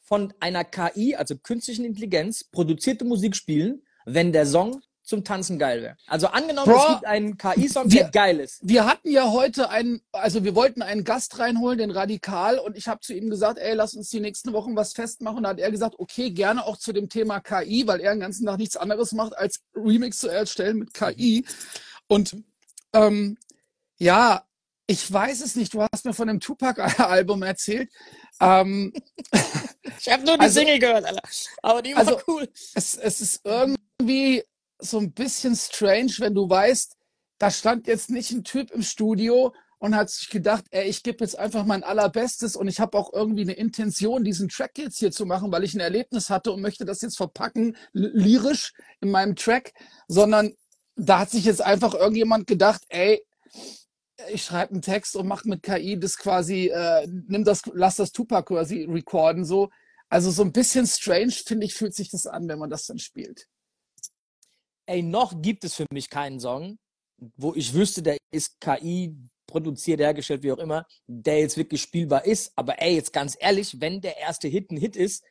[SPEAKER 1] von einer KI, also künstlichen Intelligenz, produzierte Musik spielen, wenn der Song zum Tanzen geil wäre. Also angenommen, Bro, es gibt einen KI-Song, der geil ist.
[SPEAKER 2] Wir hatten ja heute einen, also wir wollten einen Gast reinholen, den Radikal, und ich habe zu ihm gesagt, ey, lass uns die nächsten Wochen was festmachen. Und da hat er gesagt, okay, gerne auch zu dem Thema KI, weil er den ganzen Tag nichts anderes macht, als Remix zu erstellen mit KI. Und ähm, ja, ich weiß es nicht. Du hast mir von dem Tupac-Album erzählt. Ähm,
[SPEAKER 1] ich habe nur die also, Single gehört, Alter. aber die war also, cool.
[SPEAKER 2] Es, es ist irgendwie so ein bisschen strange, wenn du weißt, da stand jetzt nicht ein Typ im Studio und hat sich gedacht, ey, ich gebe jetzt einfach mein allerbestes und ich habe auch irgendwie eine Intention, diesen Track jetzt hier zu machen, weil ich ein Erlebnis hatte und möchte das jetzt verpacken, lyrisch in meinem Track, sondern da hat sich jetzt einfach irgendjemand gedacht, ey, ich schreibe einen Text und mache mit KI das quasi, äh, nimm das, lass das Tupac quasi recorden, so. Also so ein bisschen strange, finde ich, fühlt sich das an, wenn man das dann spielt
[SPEAKER 1] ey, noch gibt es für mich keinen Song, wo ich wüsste, der ist KI produziert, hergestellt, wie auch immer, der jetzt wirklich spielbar ist. Aber ey, jetzt ganz ehrlich, wenn der erste Hit ein Hit ist,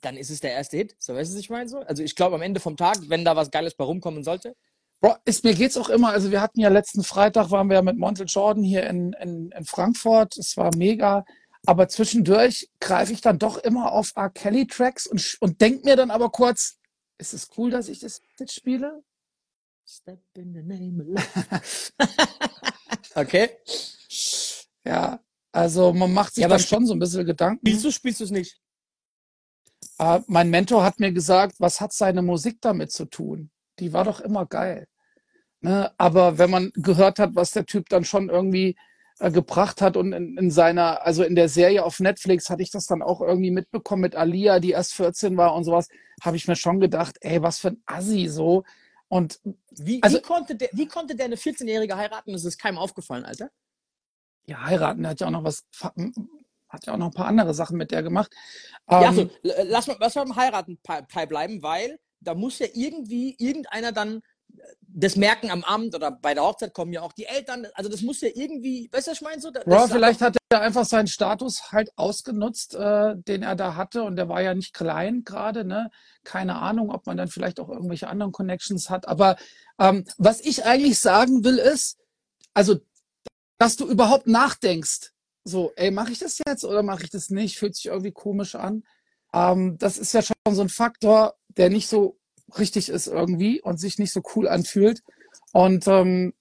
[SPEAKER 1] dann ist es der erste Hit. So weißt du, was ich meine so? Also ich glaube am Ende vom Tag, wenn da was Geiles bei rumkommen sollte.
[SPEAKER 2] Bro, ist, mir geht's auch immer, also wir hatten ja letzten Freitag, waren wir ja mit Montel Jordan hier in, in, in Frankfurt. Es war mega. Aber zwischendurch greife ich dann doch immer auf R. Kelly Tracks und, und denke mir dann aber kurz, ist es cool, dass ich das jetzt spiele? Step in the name of (laughs)
[SPEAKER 1] Okay.
[SPEAKER 2] Ja, also man macht sich ja, dann schon so ein bisschen Gedanken.
[SPEAKER 1] Spielst du, spielst du es nicht?
[SPEAKER 2] Äh, mein Mentor hat mir gesagt, was hat seine Musik damit zu tun? Die war doch immer geil. Ne? Aber wenn man gehört hat, was der Typ dann schon irgendwie äh, gebracht hat und in, in, seiner, also in der Serie auf Netflix hatte ich das dann auch irgendwie mitbekommen mit Alia, die erst 14 war und sowas, habe ich mir schon gedacht, ey, was für ein Assi so. Und
[SPEAKER 1] wie, also, wie konnte der, wie konnte der eine 14-Jährige heiraten? Das ist keinem aufgefallen, Alter.
[SPEAKER 2] Ja, heiraten, der hat ja auch noch was, hat ja auch noch ein paar andere Sachen mit der gemacht.
[SPEAKER 1] Ja, ähm, also, lass mal, lass mal beim Heiraten bleiben, weil da muss ja irgendwie irgendeiner dann das merken am Abend oder bei der Hochzeit kommen ja auch die Eltern. Also das muss ja irgendwie, weißt du, ich meine so?
[SPEAKER 2] Ja, vielleicht hat er einfach seinen Status halt ausgenutzt, äh, den er da hatte und der war ja nicht klein gerade, ne? Keine Ahnung, ob man dann vielleicht auch irgendwelche anderen Connections hat. Aber ähm, was ich eigentlich sagen will ist, also, dass du überhaupt nachdenkst, so, ey, mache ich das jetzt oder mache ich das nicht? Fühlt sich irgendwie komisch an. Ähm, das ist ja schon so ein Faktor, der nicht so richtig ist irgendwie und sich nicht so cool anfühlt. Und ähm,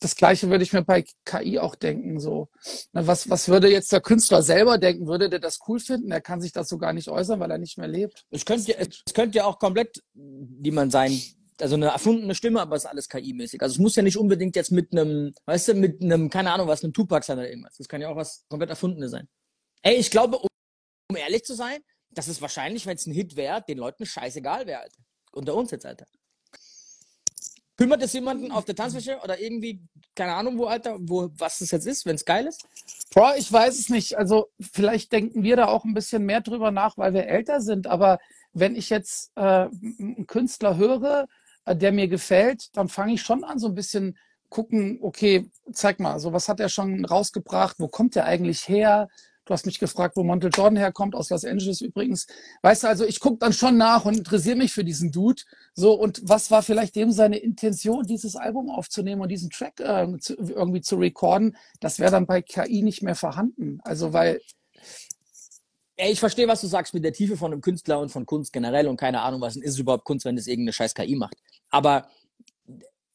[SPEAKER 2] das Gleiche würde ich mir bei KI auch denken. So, was, was würde jetzt der Künstler selber denken? Würde der das cool finden? Er kann sich dazu gar nicht äußern, weil er nicht mehr lebt.
[SPEAKER 1] Es könnte, es könnte ja auch komplett niemand sein. Also eine erfundene Stimme, aber es ist alles KI-mäßig. Also es muss ja nicht unbedingt jetzt mit einem, weißt du, mit einem, keine Ahnung was, einem Tupac sein oder irgendwas. Das kann ja auch was komplett Erfundenes sein. Ey, ich glaube, um, um ehrlich zu sein, dass es wahrscheinlich, wenn es ein Hit wäre, den Leuten scheißegal wäre, Alter unter uns jetzt, Alter. Kümmert es jemanden auf der Tanzfläche oder irgendwie, keine Ahnung, wo, Alter, wo, was es jetzt ist, wenn es geil ist?
[SPEAKER 2] Bro, ich weiß es nicht. Also, vielleicht denken wir da auch ein bisschen mehr drüber nach, weil wir älter sind. Aber wenn ich jetzt äh, einen Künstler höre, äh, der mir gefällt, dann fange ich schon an, so ein bisschen gucken, okay, zeig mal, so was hat er schon rausgebracht, wo kommt er eigentlich her? Du hast mich gefragt, wo Montel Jordan herkommt, aus Los Angeles übrigens. Weißt du, also ich gucke dann schon nach und interessiere mich für diesen Dude. So, und was war vielleicht dem seine Intention, dieses Album aufzunehmen und diesen Track äh, zu, irgendwie zu recorden? Das wäre dann bei KI nicht mehr vorhanden. Also, weil.
[SPEAKER 1] Ey, ich verstehe, was du sagst mit der Tiefe von einem Künstler und von Kunst generell und keine Ahnung, was ist es überhaupt Kunst, wenn es irgendeine scheiß KI macht. Aber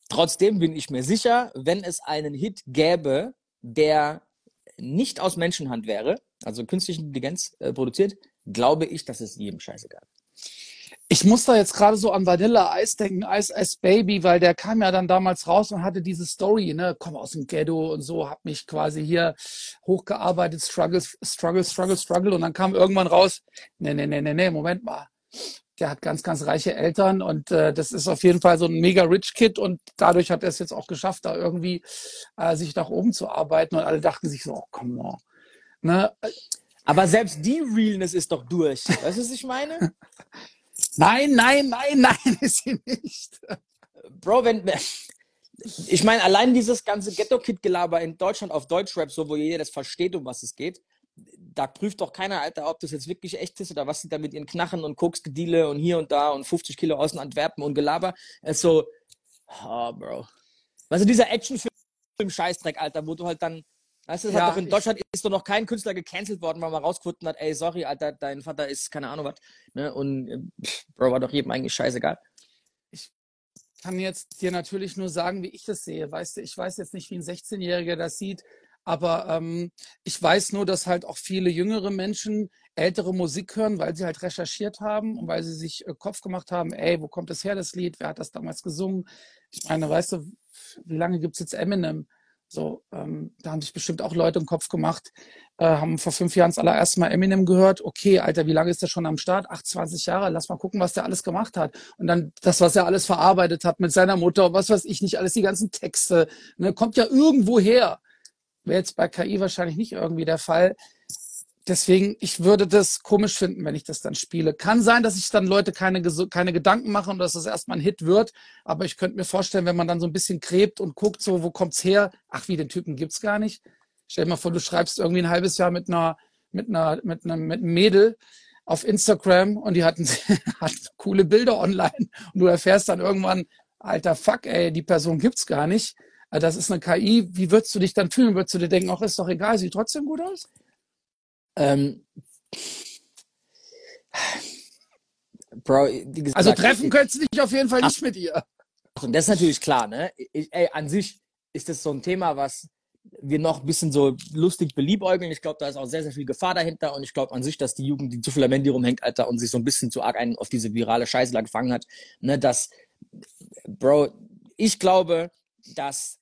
[SPEAKER 1] trotzdem bin ich mir sicher, wenn es einen Hit gäbe, der nicht aus Menschenhand wäre, also künstliche Intelligenz äh, produziert, glaube ich, dass es jedem scheißegal.
[SPEAKER 2] Ich muss da jetzt gerade so an Vanilla Ice denken, Ice Ice Baby, weil der kam ja dann damals raus und hatte diese Story, ne, komm aus dem Ghetto und so, hab mich quasi hier hochgearbeitet, struggle, struggle, struggle, struggle und dann kam irgendwann raus, ne, ne, ne, ne, ne, Moment mal. Der hat ganz, ganz reiche Eltern und äh, das ist auf jeden Fall so ein mega rich Kid und dadurch hat er es jetzt auch geschafft, da irgendwie äh, sich nach oben zu arbeiten und alle dachten sich so, oh, komm mal Ne?
[SPEAKER 1] Aber selbst die Realness ist doch durch. Weißt du, was ich meine? (laughs)
[SPEAKER 2] Nein, nein, nein, nein, ist sie nicht.
[SPEAKER 1] Bro, wenn. Ich meine, allein dieses ganze Ghetto-Kid-Gelaber in Deutschland auf Deutschrap, so wo jeder das versteht, um was es geht, da prüft doch keiner, Alter, ob das jetzt wirklich echt ist oder was sie da mit ihren Knarren und Koksgediele und hier und da und 50 Kilo aus Antwerpen und Gelaber. Es ist so, oh, Bro. Weißt du, dieser Actionfilm-Scheißdreck, Alter, wo du halt dann Weißt du,
[SPEAKER 2] Ja,
[SPEAKER 1] hat doch in
[SPEAKER 2] ich-
[SPEAKER 1] Deutschland ist doch noch kein Künstler gecancelt worden, weil man rausgefunden hat, ey, sorry, Alter, dein Vater ist keine Ahnung was. Ne? Und äh, pff, Bro, war doch jedem eigentlich scheißegal.
[SPEAKER 2] kann jetzt dir natürlich nur sagen, wie ich das sehe. Weißt du, ich weiß jetzt nicht, wie ein 16-Jähriger das sieht, aber ähm, ich weiß nur, dass halt auch viele jüngere Menschen ältere Musik hören, weil sie halt recherchiert haben und weil sie sich äh, Kopf gemacht haben, ey, wo kommt das her, das Lied? Wer hat das damals gesungen? Ich meine, weißt du, wie lange gibt's jetzt Eminem? So, ähm, da haben sich bestimmt auch Leute im Kopf gemacht, äh, haben vor fünf Jahren das allererste Mal Eminem gehört. Okay, Alter, wie lange ist der schon am Start? Ach, 20 Jahre. Lass mal gucken, was der alles gemacht hat. Und dann das, was er alles verarbeitet hat mit seiner Mutter, was weiß ich nicht, alles die ganzen Texte, ne, kommt ja irgendwo her. Wäre jetzt bei KI wahrscheinlich nicht irgendwie der Fall. Deswegen, ich würde das komisch finden, wenn ich das dann spiele. Kann sein, dass sich dann Leute keine, keine Gedanken machen und dass das erstmal ein Hit wird. Aber ich könnte mir vorstellen, wenn man dann so ein bisschen gräbt und guckt, so, wo kommt's her? Ach, wie, den Typen gibt's gar nicht. Stell dir mal vor, du schreibst irgendwie ein halbes Jahr mit einer, mit einer, mit einem, mit einem Mädel auf Instagram und die hatten, (laughs) hatten coole Bilder online und du erfährst dann irgendwann, alter Fuck, ey, die Person gibt's gar nicht. Äh, Das ist eine KI. Wie würdest du dich dann fühlen? Würdest du dir denken, ach, ist doch egal, sieht trotzdem gut aus?
[SPEAKER 1] Ähm, Bro, gesagt,
[SPEAKER 2] Also treffen könntest du dich auf jeden Fall nicht mit ihr.
[SPEAKER 1] Und das ist natürlich klar, ne? Ich, ey, an sich ist das so ein Thema, was wir noch ein bisschen so lustig beliebäugeln. Ich glaube, da ist auch sehr, sehr viel Gefahr dahinter. Und ich glaube an sich, dass die Jugend, die zu viel am Handy rumhängt, Alter, und sich so ein bisschen zu arg einen auf diese virale Scheiße gefangen hat, ne, dass, Bro, ich glaube, dass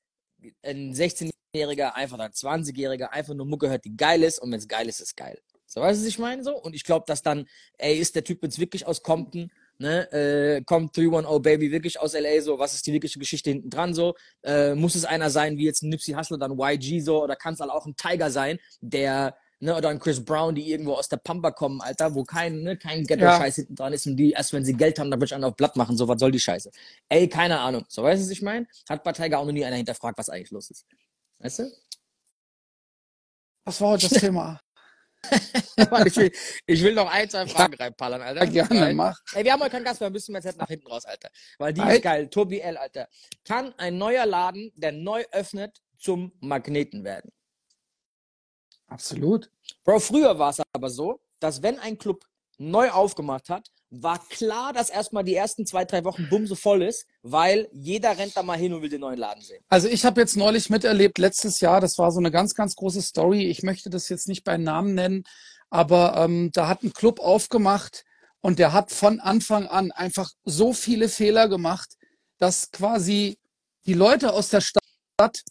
[SPEAKER 1] ein 16-Jähriger, einfach ein 20-Jähriger einfach nur Mucke hört, die geil ist. Und wenn es geil ist, ist geil. So, weißt du, was ich meine? So? Und ich glaube, dass dann, ey, ist der Typ jetzt wirklich aus Compton, ne, äh, kommt 310 Baby wirklich aus LA, so, was ist die wirkliche Geschichte hinten dran, so, äh, muss es einer sein, wie jetzt ein Nipsey Hussle, dann YG, so, oder kann es halt auch ein Tiger sein, der, ne, oder ein Chris Brown, die irgendwo aus der Pampa kommen, Alter, wo kein, ne, kein Ghetto-Scheiß hinten dran ist und die, erst wenn sie Geld haben, dann wird einen auf Blatt machen, so, was soll die Scheiße? Ey, keine Ahnung, so, weißt du, was ich meine? Hat bei Tiger auch noch nie einer hinterfragt, was eigentlich los ist. Weißt du?
[SPEAKER 2] Was war heute das Thema? (laughs)
[SPEAKER 1] Mann, ich, will, ich will noch ein, zwei Fragen reinpallern, Alter.
[SPEAKER 2] Ja, gerne, mach.
[SPEAKER 1] Ey, wir haben heute keinen Gast mehr, wir müssen jetzt halt nach hinten raus, Alter. Weil die
[SPEAKER 2] Ei.
[SPEAKER 1] ist geil. Tobi L, Alter. Kann ein neuer Laden, der neu öffnet, zum Magneten werden?
[SPEAKER 2] Absolut.
[SPEAKER 1] Bro, früher war es aber so, dass wenn ein Club neu aufgemacht hat, war klar, dass erstmal die ersten zwei, drei Wochen bumse voll ist, weil jeder rennt da mal hin und will den neuen Laden sehen.
[SPEAKER 2] Also ich habe jetzt neulich miterlebt, letztes Jahr, das war so eine ganz, ganz große Story. Ich möchte das jetzt nicht bei Namen nennen, aber ähm, da hat ein Club aufgemacht und der hat von Anfang an einfach so viele Fehler gemacht, dass quasi die Leute aus der Stadt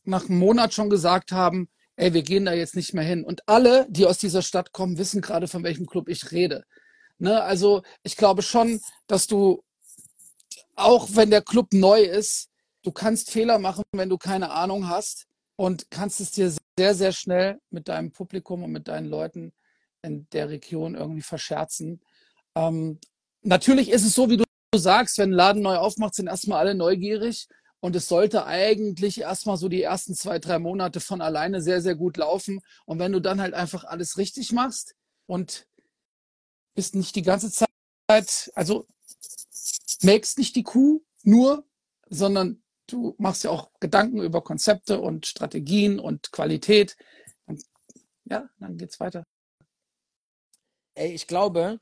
[SPEAKER 2] nach einem Monat schon gesagt haben, ey, wir gehen da jetzt nicht mehr hin. Und alle, die aus dieser Stadt kommen, wissen gerade, von welchem Club ich rede. Ne? Also ich glaube schon, dass du, auch wenn der Club neu ist, du kannst Fehler machen, wenn du keine Ahnung hast und kannst es dir sehr, sehr schnell mit deinem Publikum und mit deinen Leuten in der Region irgendwie verscherzen. Ähm, natürlich ist es so, wie du sagst, wenn ein Laden neu aufmacht, sind erstmal alle neugierig und es sollte eigentlich erstmal so die ersten zwei, drei Monate von alleine sehr, sehr gut laufen. Und wenn du dann halt einfach alles richtig machst und bist nicht die ganze Zeit, also melkst nicht die Kuh nur, sondern du machst ja auch Gedanken über Konzepte und Strategien und Qualität. Und ja, dann geht's weiter.
[SPEAKER 1] Ey, ich glaube,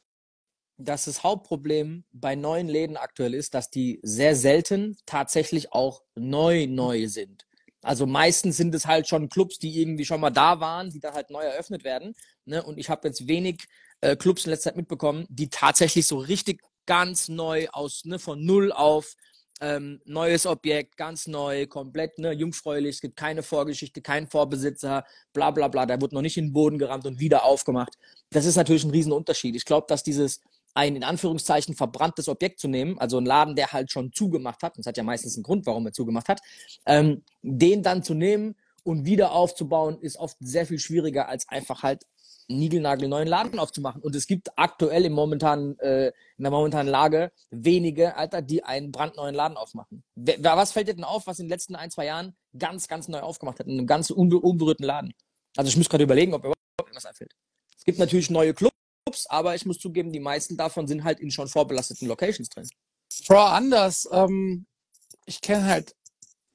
[SPEAKER 1] dass das Hauptproblem bei neuen Läden aktuell ist, dass die sehr selten tatsächlich auch neu neu sind. Also meistens sind es halt schon Clubs, die irgendwie schon mal da waren, die dann halt neu eröffnet werden. Ne? Und ich habe jetzt wenig äh, Clubs in letzter Zeit mitbekommen, die tatsächlich so richtig ganz neu aus, ne, von null auf ähm, neues Objekt, ganz neu, komplett ne, jungfräulich, es gibt keine Vorgeschichte, keinen Vorbesitzer, bla bla bla, der wurde noch nicht in den Boden gerammt und wieder aufgemacht. Das ist natürlich ein Riesenunterschied. Ich glaube, dass dieses ein in Anführungszeichen verbranntes Objekt zu nehmen, also ein Laden, der halt schon zugemacht hat, und das hat ja meistens einen Grund, warum er zugemacht hat, ähm, den dann zu nehmen und wieder aufzubauen, ist oft sehr viel schwieriger, als einfach halt niegelnagelneuen Laden aufzumachen. Und es gibt aktuell im momentanen, äh, in der momentanen Lage wenige, Alter, die einen brandneuen Laden aufmachen. Wer, was fällt dir denn auf, was in den letzten ein, zwei Jahren ganz, ganz neu aufgemacht hat, in einem ganz unbe unberührten Laden? Also ich muss gerade überlegen, ob mir überhaupt irgendwas einfällt. Es gibt natürlich neue Clubs, aber ich muss zugeben, die meisten davon sind halt in schon vorbelasteten Locations drin.
[SPEAKER 2] Bro, anders. Ähm, ich kenne halt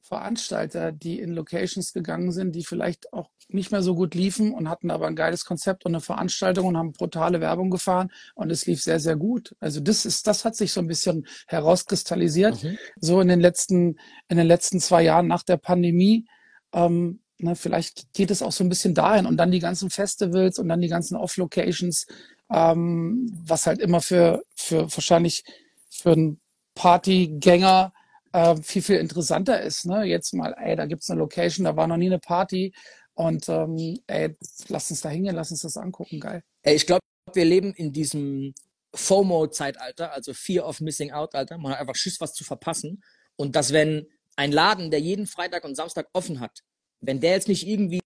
[SPEAKER 2] Veranstalter, die in Locations gegangen sind, die vielleicht auch nicht mehr so gut liefen und hatten aber ein geiles Konzept und eine Veranstaltung und haben brutale Werbung gefahren und es lief sehr, sehr gut. Also das ist, das hat sich so ein bisschen herauskristallisiert, mhm. so in den letzten, in den letzten zwei Jahren nach der Pandemie. Ähm, ne, vielleicht geht es auch so ein bisschen dahin und dann die ganzen Festivals und dann die ganzen Off-Locations, ähm, was halt immer für, für wahrscheinlich für einen Partygänger äh, viel, viel interessanter ist. Ne? Jetzt mal, ey, da gibt's eine Location, da war noch nie eine Party und ähm, ey, lass uns da hingehen, lass uns das angucken, geil.
[SPEAKER 1] Ey, ich glaube, wir leben in diesem FOMO-Zeitalter, also Fear of Missing Out-Alter. Man hat einfach Schiss, was zu verpassen. Und dass wenn ein Laden, der jeden Freitag und Samstag offen hat, wenn der jetzt nicht irgendwie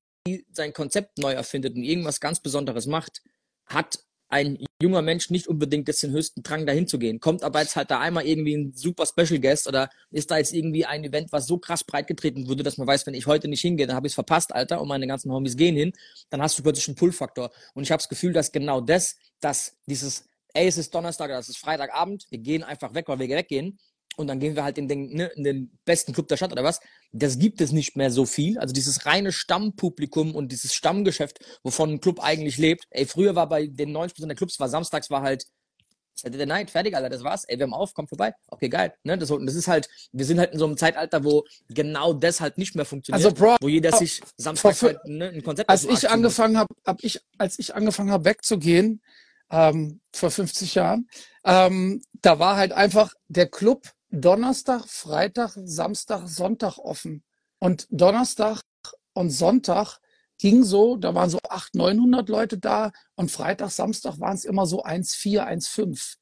[SPEAKER 1] sein Konzept neu erfindet und irgendwas ganz Besonderes macht, hat ein junger Mensch nicht unbedingt jetzt den höchsten Drang dahin zu gehen. Kommt aber jetzt halt da einmal irgendwie ein super Special Guest oder ist da jetzt irgendwie ein Event, was so krass breit getreten wurde, dass man weiß, wenn ich heute nicht hingehe, dann habe ich es verpasst, Alter, und meine ganzen Homies gehen hin, dann hast du plötzlich einen Pull-Faktor. Und ich habe das Gefühl, dass genau das, dass dieses, ey, es ist Donnerstag oder es ist Freitagabend, wir gehen einfach weg, weil wir weggehen, und dann gehen wir halt in den, ne, in den besten Club der Stadt oder was. Das gibt es nicht mehr so viel. Also dieses reine Stammpublikum und dieses Stammgeschäft, wovon ein Club eigentlich lebt. Ey, früher war bei den 90% der Clubs, war samstags war halt Saturday Night, fertig, Alter, das war's. Ey, wir haben auf, komm vorbei. Okay, geil. Ne, das, das ist halt, wir sind halt in so einem Zeitalter, wo genau das halt nicht mehr funktioniert.
[SPEAKER 2] Also, Bro,
[SPEAKER 1] wo jeder sich samstags halt, ne, ein Konzept
[SPEAKER 2] Als ich angefangen habe, hab ich, als ich angefangen habe wegzugehen, ähm, vor 50 Jahren, ähm, da war halt einfach der Club Donnerstag, Freitag, Samstag, Sonntag offen. Und Donnerstag und Sonntag ging so, da waren so 800, 900 Leute da und Freitag, Samstag waren es immer so 1,4, 1,5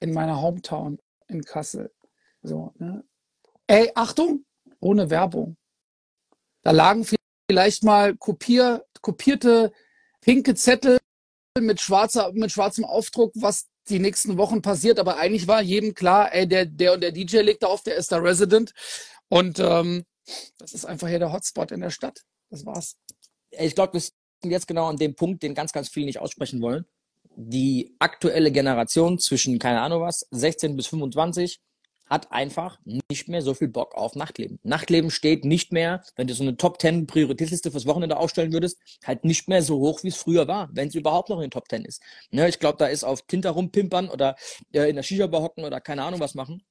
[SPEAKER 2] in meiner Hometown in Kassel. So, ne? Ey, Achtung, ohne Werbung. Da lagen vielleicht mal kopier, kopierte pinke Zettel mit, schwarzer, mit schwarzem Aufdruck, was die nächsten Wochen passiert, aber eigentlich war jedem klar, ey, der, der und der DJ legt da auf, der ist da Resident. Und ähm, das ist einfach hier der Hotspot in der Stadt. Das war's.
[SPEAKER 1] Ich glaube, wir sind jetzt genau an dem Punkt, den ganz, ganz viele nicht aussprechen wollen. Die aktuelle Generation zwischen, keine Ahnung was, 16 bis 25 hat einfach nicht mehr so viel Bock auf Nachtleben. Nachtleben steht nicht mehr, wenn du so eine Top 10 Prioritätsliste fürs Wochenende aufstellen würdest, halt nicht mehr so hoch, wie es früher war, wenn es überhaupt noch in den Top 10 ist. Ne, ich glaube, da ist auf Tinta rumpimpern oder äh, in der Shisha-Bar hocken oder keine Ahnung was machen.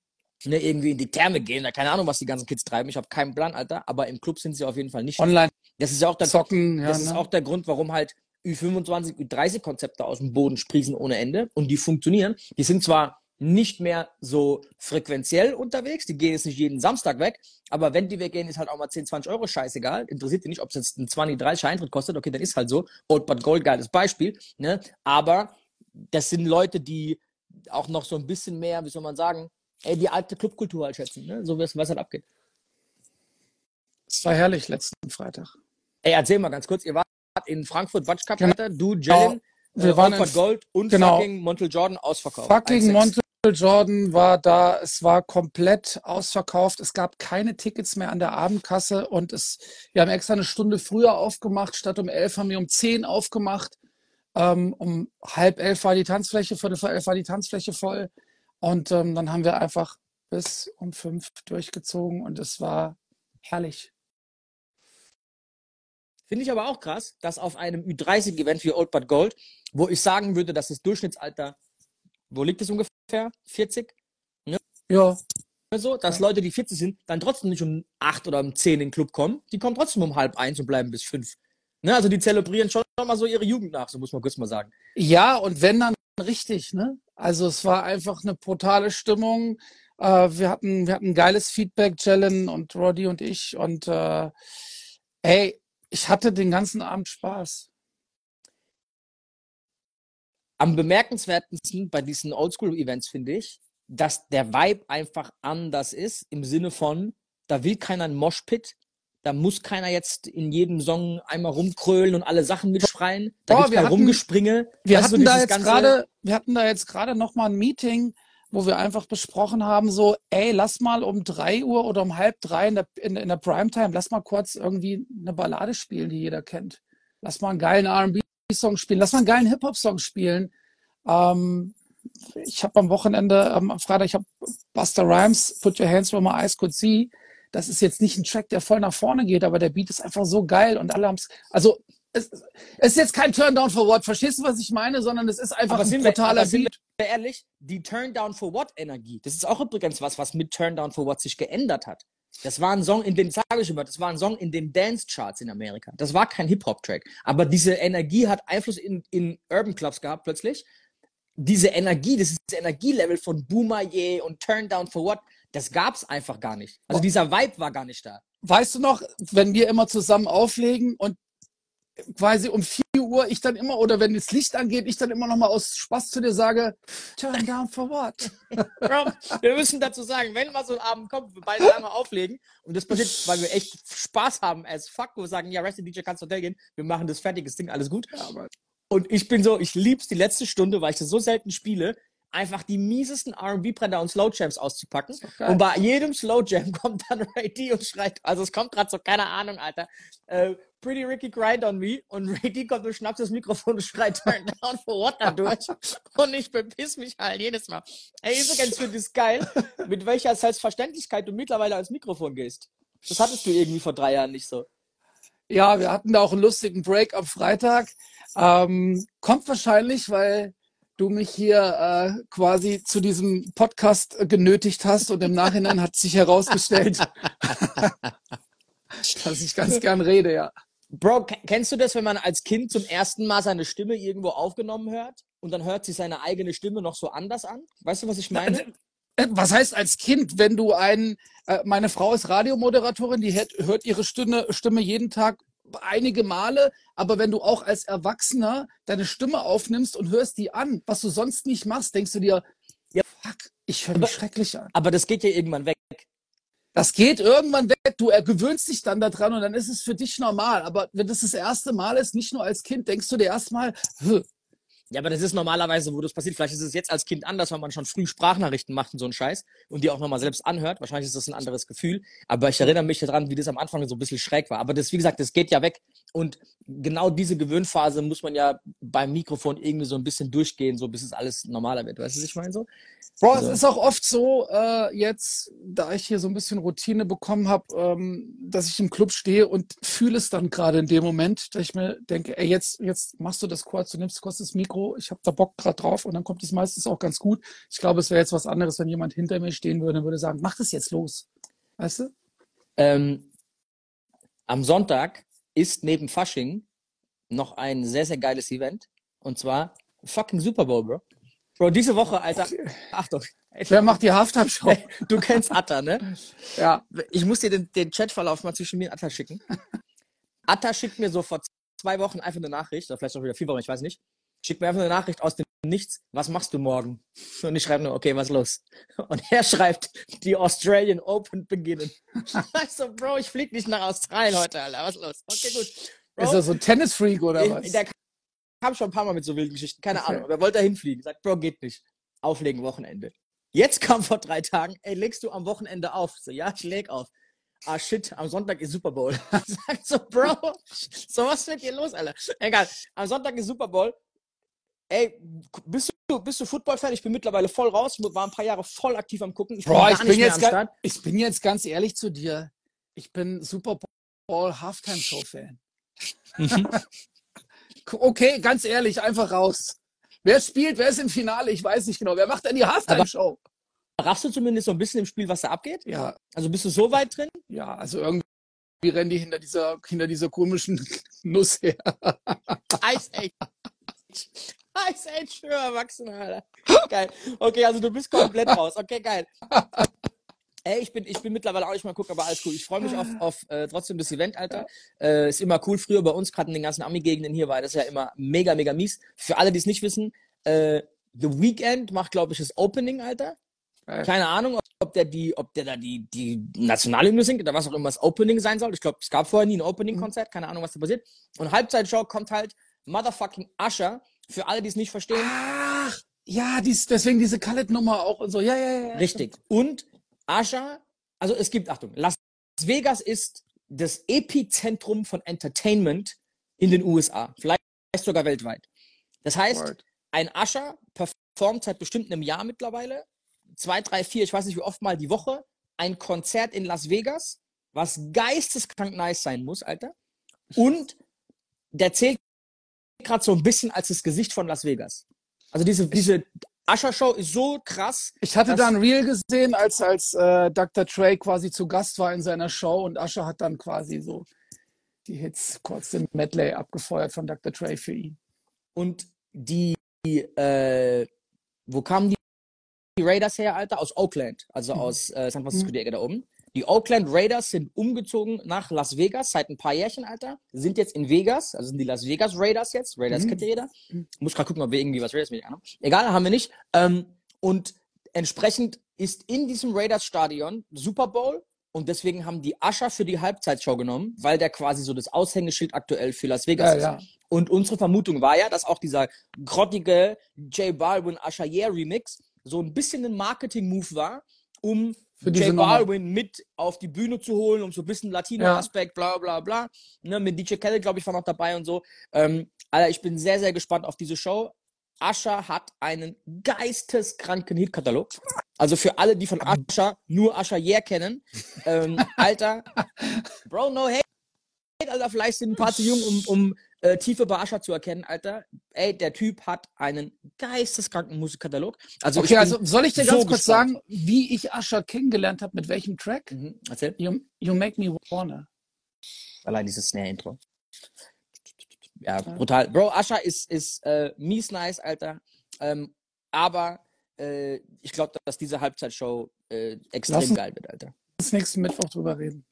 [SPEAKER 1] Ne, irgendwie in die Therme gehen, oder keine Ahnung, was die ganzen Kids treiben. Ich habe keinen Plan, Alter, aber im Club sind sie auf jeden Fall nicht.
[SPEAKER 2] Online.
[SPEAKER 1] Das ist ja auch der,
[SPEAKER 2] Zocken, ja,
[SPEAKER 1] das ne? ist auch der Grund, warum halt Ü25, Ü30 Konzepte aus dem Boden sprießen ohne Ende und die funktionieren. Die sind zwar nicht mehr so frequenziell unterwegs. Die gehen jetzt nicht jeden Samstag weg. Aber wenn die weggehen, ist halt auch mal 10, 20 Euro scheißegal. Interessiert die nicht, ob es jetzt ein 20, 30 Eintritt kostet. Okay, dann ist halt so. Old but Gold, geiles Beispiel. Ne? Aber das sind Leute, die auch noch so ein bisschen mehr, wie soll man sagen, ey, die alte Clubkultur halt schätzen. Ne? So was, was halt abgeht.
[SPEAKER 2] Es war herrlich letzten Freitag.
[SPEAKER 1] Ey, erzähl mal ganz kurz. Ihr wart in Frankfurt Watch Cup, genau. Du, Jalen.
[SPEAKER 2] Wir äh, waren in
[SPEAKER 1] Gold und
[SPEAKER 2] genau.
[SPEAKER 1] fucking Montel Jordan ausverkauft.
[SPEAKER 2] Fucking Montel Jordan war da, es war komplett ausverkauft. Es gab keine Tickets mehr an der Abendkasse und es, wir haben extra eine Stunde früher aufgemacht. Statt um elf haben wir um zehn aufgemacht. Ähm, um halb elf war die Tanzfläche, viertel vor elf war die Tanzfläche voll. Und ähm, dann haben wir einfach bis um fünf durchgezogen und es war herrlich.
[SPEAKER 1] Finde ich aber auch krass, dass auf einem Ü30-Event wie Old But Gold, wo ich sagen würde, dass das Durchschnittsalter, wo liegt es ungefähr? Ungefähr, 40.
[SPEAKER 2] Ne? Ja.
[SPEAKER 1] So, dass Leute, die 40 sind, dann trotzdem nicht um 8 oder um 10 in den Club kommen. Die kommen trotzdem um halb eins und bleiben bis 5. Ne? Also die zelebrieren schon mal so ihre Jugend nach, so muss man kurz mal sagen.
[SPEAKER 2] Ja, und wenn dann richtig, ne? Also es war einfach eine brutale Stimmung. Äh, wir, hatten, wir hatten geiles Feedback, Jellen und Roddy und ich. Und äh, ey, ich hatte den ganzen Abend Spaß
[SPEAKER 1] am bemerkenswertesten bei diesen Oldschool-Events finde ich, dass der Vibe einfach anders ist, im Sinne von, da will keiner ein Moshpit, Da muss keiner jetzt in jedem Song einmal rumkrölen und alle Sachen mitschreien. Da
[SPEAKER 2] Boah, wir hatten-
[SPEAKER 1] Rumgespringe.
[SPEAKER 2] Wir hatten da
[SPEAKER 1] dieses
[SPEAKER 2] jetzt
[SPEAKER 1] ganze-
[SPEAKER 2] gerade, wir hatten da jetzt gerade noch mal ein Meeting, wo wir einfach besprochen haben, so, ey, lass mal um drei Uhr oder um halb drei in der, in, in der Primetime, lass mal kurz irgendwie eine Ballade spielen, die jeder kennt. Lass mal einen geilen R&B-Song spielen, lass mal einen geilen Hip-Hop-Song spielen. Ähm, ich habe am Wochenende, ähm, am Freitag, ich habe Buster Rhymes, Put Your Hands Where My Eyes Could See. Das ist jetzt nicht ein Track, der voll nach vorne geht, aber der Beat ist einfach so geil und alle haben es, also es, ist jetzt kein Turn Down for What, verstehst du, was ich meine, sondern es ist einfach
[SPEAKER 1] Aber
[SPEAKER 2] ein
[SPEAKER 1] sind wir-
[SPEAKER 2] Beat.
[SPEAKER 1] wir ehrlich, die Turn Down for What Energie, das ist auch übrigens was, was mit Turn Down for What sich geändert hat. Das war ein Song, in den, sage ich immer, das war ein Song in den Dance Charts in Amerika. Das war kein Hip-Hop-Track. Aber diese Energie hat Einfluss in, in Urban Clubs gehabt plötzlich. Diese Energie, das ist das Energielevel von Boomaye und Turn Down for What, das gab's einfach gar nicht. Also dieser Vibe war gar nicht da.
[SPEAKER 2] Weißt du noch, wenn wir immer zusammen auflegen und quasi um 4 Uhr ich dann immer, oder wenn das Licht angeht, ich dann immer noch mal aus Spaß zu dir sage, Turn Down for What?
[SPEAKER 1] Bro, wir müssen dazu sagen, wenn mal so ein Abend kommt, wir beide lange auflegen und das passiert, weil wir echt Spaß haben as fuck, wo wir sagen, ja, Rest in DJ kannst Hotel gehen, wir machen das fertiges Ding, alles gut.
[SPEAKER 2] Ja,
[SPEAKER 1] Und ich bin so, ich lieb's die letzte Stunde, weil ich das so selten spiele, einfach die miesesten R&B-Brenner und Slow Jams auszupacken. Und bei jedem Slow Jam (laughs) kommt dann Ray D und schreit, also es kommt gerade so, keine Ahnung, Alter, äh, Pretty Ricky Grind on Me und Ray D kommt und schnappt das Mikrofon und schreit (laughs) Turn Down for What da durch. Und ich bepiss mich halt jedes Mal. Ey, übrigens finde ich es geil, mit welcher Selbstverständlichkeit du mittlerweile ans Mikrofon gehst. Das hattest du irgendwie vor drei Jahren nicht so.
[SPEAKER 2] Ja, wir hatten da auch einen lustigen Break am Freitag. Ähm, kommt wahrscheinlich, weil du mich hier äh, quasi zu diesem Podcast äh, genötigt hast und im Nachhinein hat sich herausgestellt, (laughs) dass ich ganz gern rede, ja.
[SPEAKER 1] Bro, ke- kennst du das, wenn man als Kind zum ersten Mal seine Stimme irgendwo aufgenommen hört und dann hört sich seine eigene Stimme noch so anders an? Weißt du, was ich meine?
[SPEAKER 2] Äh, Was heißt als Kind, wenn du einen, äh, meine Frau ist Radiomoderatorin, die hört, hört ihre Stimme, Stimme jeden Tag einige Male, aber wenn du auch als Erwachsener deine Stimme aufnimmst und hörst die an, was du sonst nicht machst, denkst du dir,
[SPEAKER 1] Ja.
[SPEAKER 2] fuck, ich höre mich schrecklich an.
[SPEAKER 1] Aber das geht ja irgendwann weg.
[SPEAKER 2] Das geht irgendwann weg, du gewöhnst dich dann daran und dann ist es für dich normal. Aber wenn das das erste Mal ist, nicht nur als Kind, denkst du dir erstmal, "Hö,
[SPEAKER 1] Ja, aber das ist normalerweise, wo das passiert. Vielleicht ist es jetzt als Kind anders, weil man schon früh Sprachnachrichten macht und so einen Scheiß und die auch nochmal selbst anhört. Wahrscheinlich ist das ein anderes Gefühl. Aber ich erinnere mich daran, wie das am Anfang so ein bisschen schräg war. Aber das, wie gesagt, das geht ja weg. Und genau diese Gewöhnphase muss man ja beim Mikrofon irgendwie so ein bisschen durchgehen, so bis es alles normaler wird. Weißt du, was ich meine so?
[SPEAKER 2] Bro,
[SPEAKER 1] Also-
[SPEAKER 2] es ist auch oft so, äh, jetzt, da ich hier so ein bisschen Routine bekommen habe, ähm, dass ich im Club stehe und fühle es dann gerade in dem Moment, dass ich mir denke, ey, jetzt, jetzt machst du das kurz, du nimmst kurz das Mikro, ich habe da Bock gerade drauf und dann kommt es meistens auch ganz gut. Ich glaube, es wäre jetzt was anderes, wenn jemand hinter mir stehen würde und würde sagen, mach das jetzt los. Weißt du?
[SPEAKER 1] Ähm, am Sonntag ist neben Fasching noch ein sehr, sehr geiles Event. Und zwar fucking Super Bowl, Bro. Bro, diese Woche, Alter. Achtung.
[SPEAKER 2] Wer macht die Halftime-Show?
[SPEAKER 1] Du kennst Atta, ne? (laughs)
[SPEAKER 2] Ja.
[SPEAKER 1] Ich muss dir den, den Chatverlauf mal zwischen mir und Atta schicken. (laughs) Atta schickt mir so vor zwei Wochen einfach eine Nachricht, oder vielleicht auch wieder vier Wochen, ich weiß nicht. Schickt mir einfach eine Nachricht aus dem Nichts. Was machst du morgen? Und ich schreibe nur, okay, was los? Und er schreibt, die Australian Open beginnen. (laughs) Ich so, Bro, ich flieg nicht nach Australien heute, Alter. Was los? Okay, gut. Bro,
[SPEAKER 2] Ist er so ein Tennis-Freak oder was?
[SPEAKER 1] Der kam schon ein paar Mal mit so wilden Geschichten, keine
[SPEAKER 2] Okay.
[SPEAKER 1] Ahnung. Aber er wollte da hinfliegen. Sagt, Bro, geht nicht. Auflegen, Wochenende. Jetzt kam vor drei Tagen, ey, legst du am Wochenende auf? So, ja, ich leg auf. Ah, shit, am Sonntag ist Super Bowl. (laughs) Sagt so, Bro, so was ist mit dir los, Alter? Egal, am Sonntag ist Super Bowl. Ey, bist du, bist du Football-Fan? Ich bin mittlerweile voll raus. Ich war ein paar Jahre voll aktiv am Gucken. Ich bin
[SPEAKER 2] Bro, ich bin, jetzt
[SPEAKER 1] am
[SPEAKER 2] ga-
[SPEAKER 1] Start.
[SPEAKER 2] ich bin jetzt ganz ehrlich zu dir. Ich bin Super Bowl Halftime-Show-Fan. (laughs) (laughs) Okay, ganz ehrlich, einfach raus. Wer spielt, wer ist im Finale? Ich weiß nicht genau. Wer macht denn die Halftime-Show?
[SPEAKER 1] Raffst du zumindest so ein bisschen im Spiel, was da abgeht?
[SPEAKER 2] Ja,
[SPEAKER 1] Also bist du so weit drin?
[SPEAKER 2] ja, also irgendwie rennen die hinter dieser, hinter dieser komischen (laughs) Nuss her.
[SPEAKER 1] Ice Age. (laughs) Ice Age für Erwachsene, Alter. Geil. Okay, also du bist komplett raus. Okay, geil. Ey, ich bin, ich bin mittlerweile auch nicht mal gucken, aber alles cool. Ich freue mich auf, auf äh, trotzdem das Event, Alter. Äh, ist immer cool. Früher bei uns, gerade in den ganzen Ami-Gegenden hier, war das ja immer mega, mega mies. Für alle, die es nicht wissen, äh, The Weeknd macht, glaube ich, das Opening, Alter.
[SPEAKER 2] Geil.
[SPEAKER 1] Keine Ahnung, ob der die, ob der da die, die Nationalhymne singt oder was auch immer das Opening sein soll. Ich glaube, es gab vorher nie ein Opening-Konzert, keine Ahnung, was da passiert. Und Halbzeitshow kommt halt Motherfucking Usher, für alle, die es nicht verstehen.
[SPEAKER 2] Ach, ja, dies, deswegen diese Khaled-Nummer auch und so. Ja, ja, ja.
[SPEAKER 1] Richtig. Und Usher, also es gibt, Achtung, Las Vegas ist das Epizentrum von Entertainment in den USA, vielleicht sogar weltweit. Das heißt,
[SPEAKER 2] Word.
[SPEAKER 1] ein Usher performt seit bestimmt einem Jahr mittlerweile, zwei, drei, vier, ich weiß nicht wie oft mal die Woche, ein Konzert in Las Vegas, was geisteskrank nice sein muss, Alter. Und der zählt gerade so ein bisschen als das Gesicht von Las Vegas. Also diese, diese Usher-Show ist so krass.
[SPEAKER 2] Ich hatte da ein Reel gesehen, als, als äh, Dr. Trey quasi zu Gast war in seiner Show und Usher hat dann quasi so die Hits kurz im Medley abgefeuert von Dr. Trey für ihn.
[SPEAKER 1] Und die, äh, wo kamen die, die Raiders her, Alter? Aus Oakland, also
[SPEAKER 2] Mhm.
[SPEAKER 1] aus äh, San Francisco,
[SPEAKER 2] Mhm.
[SPEAKER 1] die Ecke da oben. Die Oakland Raiders sind umgezogen nach Las Vegas seit ein paar Jährchen, Alter. Sind jetzt in Vegas, also sind die Las Vegas Raiders jetzt. Raiders
[SPEAKER 2] Mhm.
[SPEAKER 1] kennt ihr jeder.
[SPEAKER 2] Mhm.
[SPEAKER 1] Muss gerade gucken, ob wir irgendwie was Raiders mit haben. Egal, haben wir nicht. Ähm, und entsprechend ist in diesem Raiders Stadion Super Bowl und deswegen haben die Usher für die Halbzeitshow genommen, weil der quasi so das Aushängeschild aktuell für Las Vegas
[SPEAKER 2] Ja,
[SPEAKER 1] ist.
[SPEAKER 2] ja.
[SPEAKER 1] Und unsere Vermutung war ja, dass auch dieser grottige J Balvin Usher Yeah Remix so ein bisschen ein Marketing-Move war, um
[SPEAKER 2] Für
[SPEAKER 1] J
[SPEAKER 2] Nummer.
[SPEAKER 1] Balvin mit auf die Bühne zu holen, um so ein bisschen Latino-Aspekt, bla bla bla. Ne, mit DJ Khaled, glaube ich, war noch dabei und so. Ähm, Alter, ich bin sehr, sehr gespannt auf diese Show. Usher hat einen geisteskranken Hitkatalog. Also für alle, die von Usher nur Usher Yeah kennen. Ähm, Alter, (laughs) Bro, no hate, Alter, vielleicht sind ein paar zu jung, um, um äh, Tiefe bei Usher zu erkennen, Alter. Ey, der Typ hat einen geisteskranken Musikkatalog. Also
[SPEAKER 2] Okay, also soll ich dir
[SPEAKER 1] so
[SPEAKER 2] ganz kurz
[SPEAKER 1] gespannt.
[SPEAKER 2] sagen, wie ich Usher kennengelernt habe, mit welchem Track?
[SPEAKER 1] Mhm, erzähl.
[SPEAKER 2] You, you Make Me Wanna.
[SPEAKER 1] Allein dieses Snare-Intro. Ja, brutal. Bro, Usher ist, ist äh, mies nice, Alter. Ähm, aber äh, ich glaube, dass diese Halbzeitshow äh, extrem
[SPEAKER 2] Lass uns-
[SPEAKER 1] geil wird, Alter.
[SPEAKER 2] Lass nächsten Mittwoch drüber reden.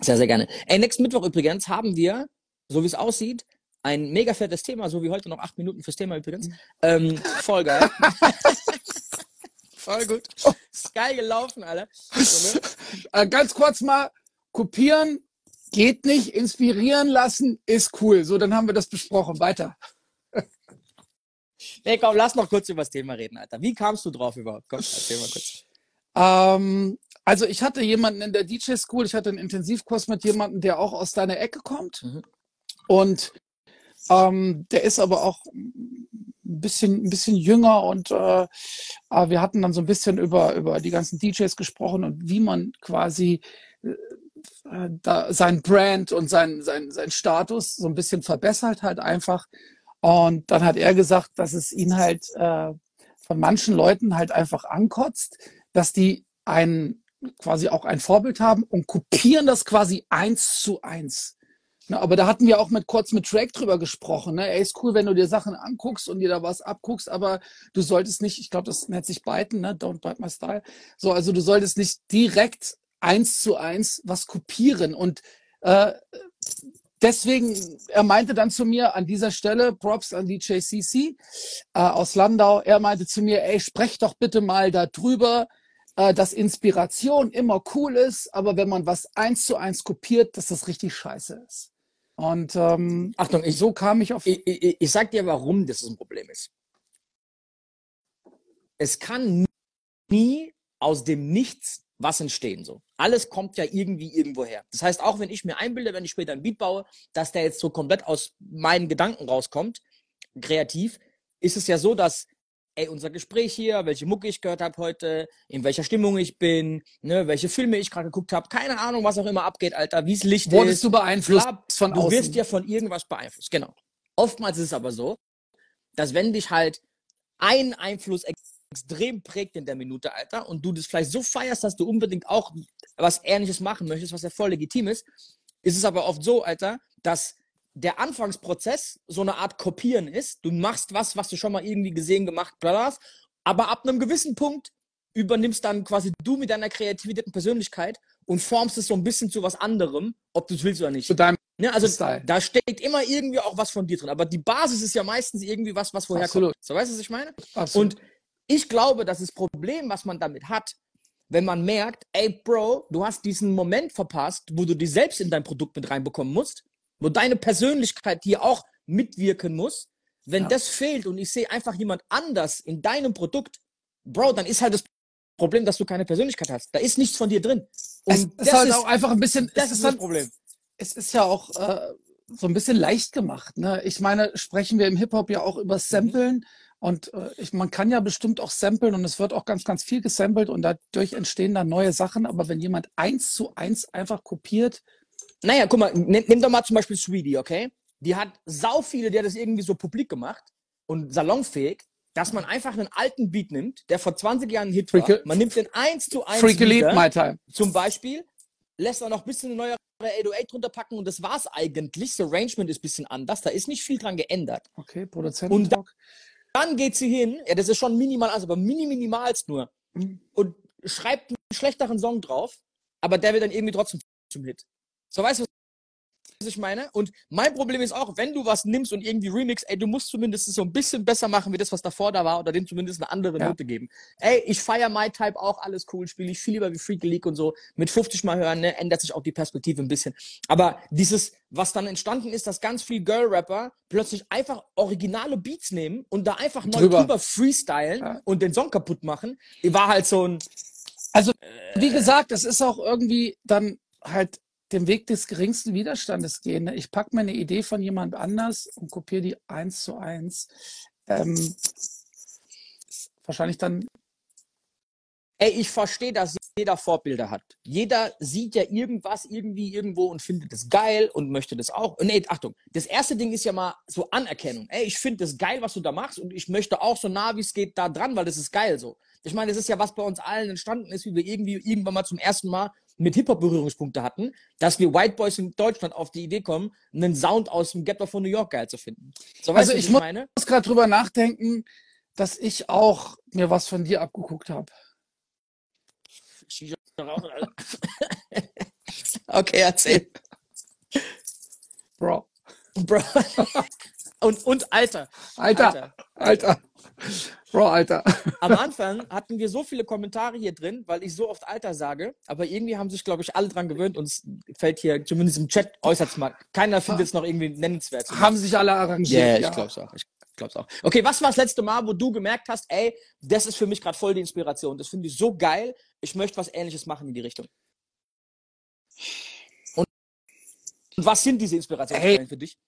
[SPEAKER 1] Sehr, sehr gerne. Ey, nächsten Mittwoch übrigens haben wir, so wie es aussieht, ein mega fettes Thema, so wie heute noch acht Minuten fürs Thema übrigens. Ähm, voll geil. (laughs) voll gut. Ist geil gelaufen, Alter. So, ne? (laughs)
[SPEAKER 2] Äh, ganz kurz mal, kopieren geht nicht, inspirieren lassen ist cool. So, dann haben wir das besprochen. Weiter. (laughs)
[SPEAKER 1] Nee, komm, lass noch kurz über das Thema reden, Alter. Wie kamst du drauf überhaupt? Komm, erzähl mal kurz.
[SPEAKER 2] Ähm, also ich hatte jemanden in der DJ School, ich hatte einen Intensivkurs mit jemandem, der auch aus deiner Ecke kommt.
[SPEAKER 1] Mhm.
[SPEAKER 2] Und ähm, der ist aber auch ein bisschen, ein bisschen jünger und äh, äh, wir hatten dann so ein bisschen über, über die ganzen DJs gesprochen und wie man quasi äh, da sein Brand und sein, sein, sein Status so ein bisschen verbessert halt einfach. Und dann hat er gesagt, dass es ihn halt äh, von manchen Leuten halt einfach ankotzt, dass die ein quasi auch ein Vorbild haben und kopieren das quasi eins zu eins. Ne, aber da hatten wir auch mit kurz mit Drake drüber gesprochen. Ne? Ey, ist cool, wenn du dir Sachen anguckst und dir da was abguckst, aber du solltest nicht, ich glaube, das nennt sich Biten, ne? Don't bite my style. So, also du solltest nicht direkt eins zu eins was kopieren. Und äh, deswegen, er meinte dann zu mir an dieser Stelle, Props an DJ CC äh, aus Landau, er meinte zu mir, ey, sprech doch bitte mal darüber, äh, dass Inspiration immer cool ist, aber wenn man was eins zu eins kopiert, dass das richtig scheiße ist. Und ähm,
[SPEAKER 1] Achtung, ich,
[SPEAKER 2] so kam ich auf.
[SPEAKER 1] ich, ich, ich sag dir, warum das ein Problem ist. Es kann nie aus dem Nichts was entstehen. So. Alles kommt ja irgendwie irgendwo her. Das heißt, auch wenn ich mir einbilde, wenn ich später ein Beat baue, dass der jetzt so komplett aus meinen Gedanken rauskommt, kreativ, ist es ja so, dass ey, unser Gespräch hier, welche Mucke ich gehört habe heute, in welcher Stimmung ich bin, ne, welche Filme ich gerade geguckt habe, keine Ahnung, was auch immer abgeht, Alter, wie es Licht
[SPEAKER 2] Wurdest
[SPEAKER 1] ist.
[SPEAKER 2] du beeinflusst
[SPEAKER 1] Klar,
[SPEAKER 2] von
[SPEAKER 1] du
[SPEAKER 2] außen?
[SPEAKER 1] wirst ja von irgendwas beeinflusst, genau. Oftmals ist es aber so, dass wenn dich halt ein Einfluss ex extrem prägt in der Minute, Alter, und du das vielleicht so feierst, dass du unbedingt auch was Ähnliches machen möchtest, was ja voll legitim ist, ist es aber oft so, Alter, dass der Anfangsprozess so eine Art Kopieren ist. Du machst was, was du schon mal irgendwie gesehen, gemacht, bla, bla, aber ab einem gewissen Punkt übernimmst dann quasi du mit deiner Kreativität und Persönlichkeit und formst es so ein bisschen zu was anderem, ob du es willst oder nicht.
[SPEAKER 2] zu deinem
[SPEAKER 1] Ne, also
[SPEAKER 2] Style.
[SPEAKER 1] da steckt immer irgendwie auch was von dir drin. Aber die Basis ist ja meistens irgendwie was, was woher
[SPEAKER 2] Absolut.
[SPEAKER 1] kommt. So weißt du, was ich meine?
[SPEAKER 2] Absolut.
[SPEAKER 1] Und ich glaube, dass das Problem, was man damit hat, wenn man merkt, ey, Bro, du hast diesen Moment verpasst, wo du dich selbst in dein Produkt mit reinbekommen musst, wo deine Persönlichkeit hier auch mitwirken muss. Wenn
[SPEAKER 2] Ja.
[SPEAKER 1] das fehlt und ich sehe einfach jemand anders in deinem Produkt, Bro, dann ist halt das Problem, dass du keine Persönlichkeit hast. Da ist nichts von dir drin. Und
[SPEAKER 2] Es
[SPEAKER 1] das
[SPEAKER 2] ist halt
[SPEAKER 1] ist,
[SPEAKER 2] auch einfach ein bisschen,
[SPEAKER 1] das ist
[SPEAKER 2] ist
[SPEAKER 1] das
[SPEAKER 2] dann,
[SPEAKER 1] Problem.
[SPEAKER 2] es ist ja auch äh, so ein bisschen leicht gemacht. Ne? Ich meine, sprechen wir im Hip-Hop ja auch über Samplen und äh, ich, man kann ja bestimmt auch samplen und es wird auch ganz, ganz viel gesampelt und dadurch entstehen dann neue Sachen. Aber wenn jemand eins zu eins einfach kopiert,
[SPEAKER 1] Naja, guck mal, nimm, nimm doch mal zum Beispiel Sweetie, okay? Die hat sau viele, die hat das irgendwie so publik gemacht und salonfähig, dass man einfach einen alten Beat nimmt, der vor 20 Jahren ein Hit war. Man nimmt den eins zu eins
[SPEAKER 2] Freaky Lead, my time.
[SPEAKER 1] zum Beispiel, lässt auch noch ein bisschen eine neuere 808 drunter packen und das war's eigentlich. Das Arrangement ist ein bisschen anders, da ist nicht viel dran geändert.
[SPEAKER 2] Okay, Produzenten.
[SPEAKER 1] Und Dann geht sie hin, ja, das ist schon minimal, also aber mini minimalst nur,
[SPEAKER 2] Mhm.
[SPEAKER 1] und schreibt einen schlechteren Song drauf, aber der wird dann irgendwie trotzdem zum Hit. So, weißt du, was ich meine? Und mein Problem ist auch, wenn du was nimmst und irgendwie remix, ey, du musst zumindest so ein bisschen besser machen, wie das, was davor da war, oder dem zumindest eine andere
[SPEAKER 2] Ja.
[SPEAKER 1] Note geben. Ey, ich feier My Type auch, alles cool, spiele ich viel lieber wie Freaky League und so. Mit 50 Mal hören, ne, ändert sich auch die Perspektive ein bisschen. Aber dieses, was dann entstanden ist, dass ganz viel Girl-Rapper plötzlich einfach originale Beats nehmen und da einfach neu
[SPEAKER 2] Drüber.
[SPEAKER 1] drüber, freestylen
[SPEAKER 2] Ja.
[SPEAKER 1] und den Song kaputt machen, war halt so ein,
[SPEAKER 2] Also, wie gesagt, es ist auch irgendwie dann halt den Weg des geringsten Widerstandes gehen. ne? Ich packe mir eine Idee von jemand anders und kopiere die eins zu eins. Ähm, wahrscheinlich dann,
[SPEAKER 1] Ey, ich verstehe, dass jeder Vorbilder hat. Jeder sieht ja irgendwas irgendwie irgendwo und findet es geil und möchte das auch. Nee, Achtung, das erste Ding ist ja mal so Anerkennung. Ey, ich finde das geil, was du da machst und ich möchte auch so nah wie es geht da dran, weil das ist geil so. Ich meine, das ist ja was bei uns allen entstanden ist, wie wir irgendwie irgendwann mal zum ersten Mal mit Hip-Hop Berührungspunkte hatten, dass wir White Boys in Deutschland auf die Idee kommen, einen Sound aus dem Ghetto von New York geil zu finden. So,
[SPEAKER 2] Also ich
[SPEAKER 1] was
[SPEAKER 2] muss-
[SPEAKER 1] meine?
[SPEAKER 2] muss gerade drüber nachdenken, dass ich auch mir was von dir abgeguckt habe. (laughs)
[SPEAKER 1] Okay, erzähl.
[SPEAKER 2] Bro.
[SPEAKER 1] Bro. (laughs) Und, und Alter.
[SPEAKER 2] Alter, Alter. Bro, Alter.
[SPEAKER 1] Am Anfang hatten wir so viele Kommentare hier drin, weil ich so oft Alter sage, aber irgendwie haben sich, glaube ich, alle dran gewöhnt und es fällt hier, zumindest im Chat, äußerst mal. Keiner findet es noch irgendwie nennenswert.
[SPEAKER 2] Haben sich alle
[SPEAKER 1] Ja,
[SPEAKER 2] arrangiert.
[SPEAKER 1] ich glaub's auch. Ich glaub's auch. Okay, was war das letzte Mal, wo du gemerkt hast, ey, das ist für mich gerade voll die Inspiration. Das finde ich so geil. Ich möchte was ähnliches machen in die Richtung. Und, was sind diese Inspirationsquellen für dich?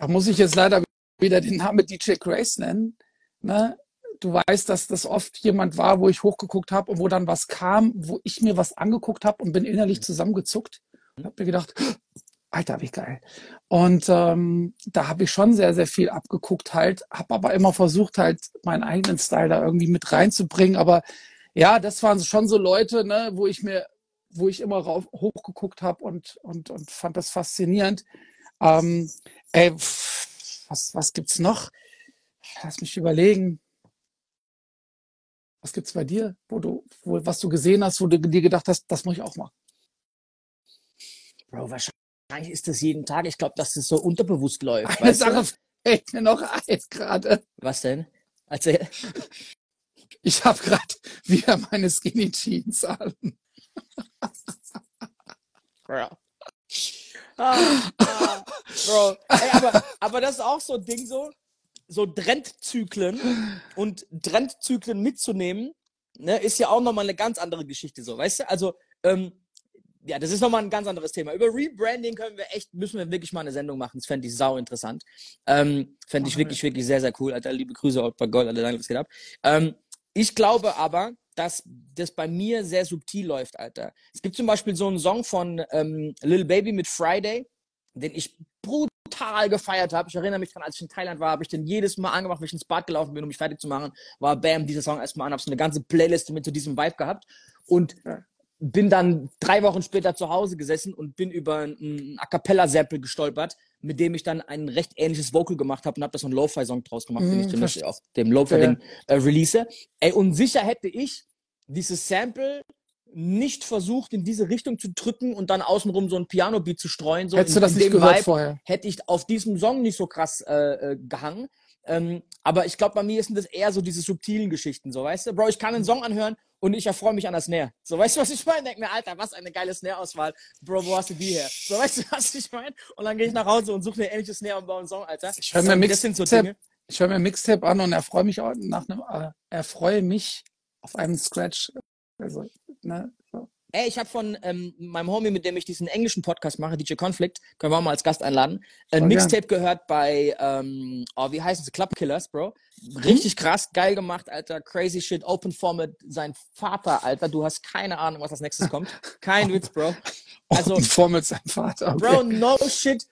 [SPEAKER 2] Da muss ich jetzt leider wieder den Namen DJ Grace nennen. Ne? Du weißt, dass das oft jemand war, wo ich hochgeguckt habe und wo dann was kam, wo ich mir was angeguckt habe und bin innerlich zusammengezuckt und habe mir gedacht, Alter, wie geil. Und ähm, da habe ich schon sehr, sehr viel abgeguckt halt, habe aber immer versucht halt meinen eigenen Style da irgendwie mit reinzubringen. Aber ja, das waren schon so Leute, ne, wo ich mir, wo ich immer rauf, hochgeguckt habe und, und, und fand das faszinierend. Ähm, ey, was, was gibt's noch? Lass mich überlegen. Was gibt's bei dir, wo du, wo, was du gesehen hast, wo du dir gedacht hast, das muss ich auch machen?
[SPEAKER 1] Bro, wahrscheinlich ist das jeden Tag. Ich glaube, dass das so unterbewusst (laughs) läuft.
[SPEAKER 2] Eine
[SPEAKER 1] du?
[SPEAKER 2] Sache fällt mir noch ein gerade.
[SPEAKER 1] Was denn? Erzähl. (laughs)
[SPEAKER 2] Ich habe gerade wieder meine Skinny Jeans an. (laughs)
[SPEAKER 1] Ja. Ah, ah, Bro, ey, aber, aber das ist auch so ein Ding so, so Trendzyklen und Trendzyklen mitzunehmen, ne, ist ja auch nochmal eine ganz andere Geschichte so, weißt du? Also, ähm, ja, das ist nochmal ein ganz anderes Thema. Über Rebranding können wir echt, müssen wir wirklich mal eine Sendung machen. Das fände ich sau interessant. Ähm, fände ich wirklich, wirklich sehr, sehr cool. Alter, liebe Grüße, Old Gold, Alter, danke, was geht ab. Ähm, ich glaube aber, dass das bei mir sehr subtil läuft, Alter. Es gibt zum Beispiel so einen Song von ähm, Lil Baby mit Friday, den ich brutal gefeiert habe. Ich erinnere mich dran, als ich in Thailand war, habe ich den jedes Mal angemacht, wenn ich ins Bad gelaufen bin, um mich fertig zu machen, war Bam, dieser Song erstmal an, habe so eine ganze Playlist mit so diesem Vibe gehabt und
[SPEAKER 2] Ja.
[SPEAKER 1] bin dann drei Wochen später zu Hause gesessen und bin über ein A Cappella-Sample gestolpert, mit dem ich dann ein recht ähnliches Vocal gemacht habe und habe da so einen Lo-Fi-Song draus gemacht, den
[SPEAKER 2] Mhm,
[SPEAKER 1] ich demnächst
[SPEAKER 2] verstehe.
[SPEAKER 1] auf dem Lo-Fi-Ding äh, release. Ey, und sicher hätte ich dieses Sample nicht versucht, in diese Richtung zu drücken und dann außenrum so ein Piano-Beat zu streuen. So
[SPEAKER 2] Hättest
[SPEAKER 1] in,
[SPEAKER 2] du das nicht gehört
[SPEAKER 1] Vibe
[SPEAKER 2] vorher?
[SPEAKER 1] hätte ich auf diesem Song nicht so krass äh, äh, gehangen. Ähm, aber ich glaube, bei mir sind das eher so diese subtilen Geschichten, so weißt du? Bro, ich kann einen Song anhören und ich erfreue mich an der Snare. So, weißt du, was ich meine? Denk mir, Alter, was eine geile Snare-Auswahl. Bro, wo hast du die her? So, weißt du, (laughs) was ich meine? Und dann gehe ich nach Hause und suche mir ähnliche Snare und baue einen Song, Alter.
[SPEAKER 2] Ich höre mir, Mixtape, so hör mir Mixtape an und erfreue mich auch nach einem, äh, erfreue mich auf einem Scratch. Also, ne, so.
[SPEAKER 1] Ey, ich habe von ähm, meinem Homie, mit dem ich diesen englischen Podcast mache, DJ Conflict, können wir auch mal als Gast einladen, ein Mixtape gehört bei, ähm, oh, wie heißen sie, Club Killers, Bro. Richtig krass, geil gemacht, Alter, crazy shit, Open Format, sein Vater, Alter, du hast keine Ahnung, was als nächstes kommt. Kein (laughs) Witz, Bro.
[SPEAKER 2] Also, Open Format, sein Vater,
[SPEAKER 1] okay. Bro, no shit,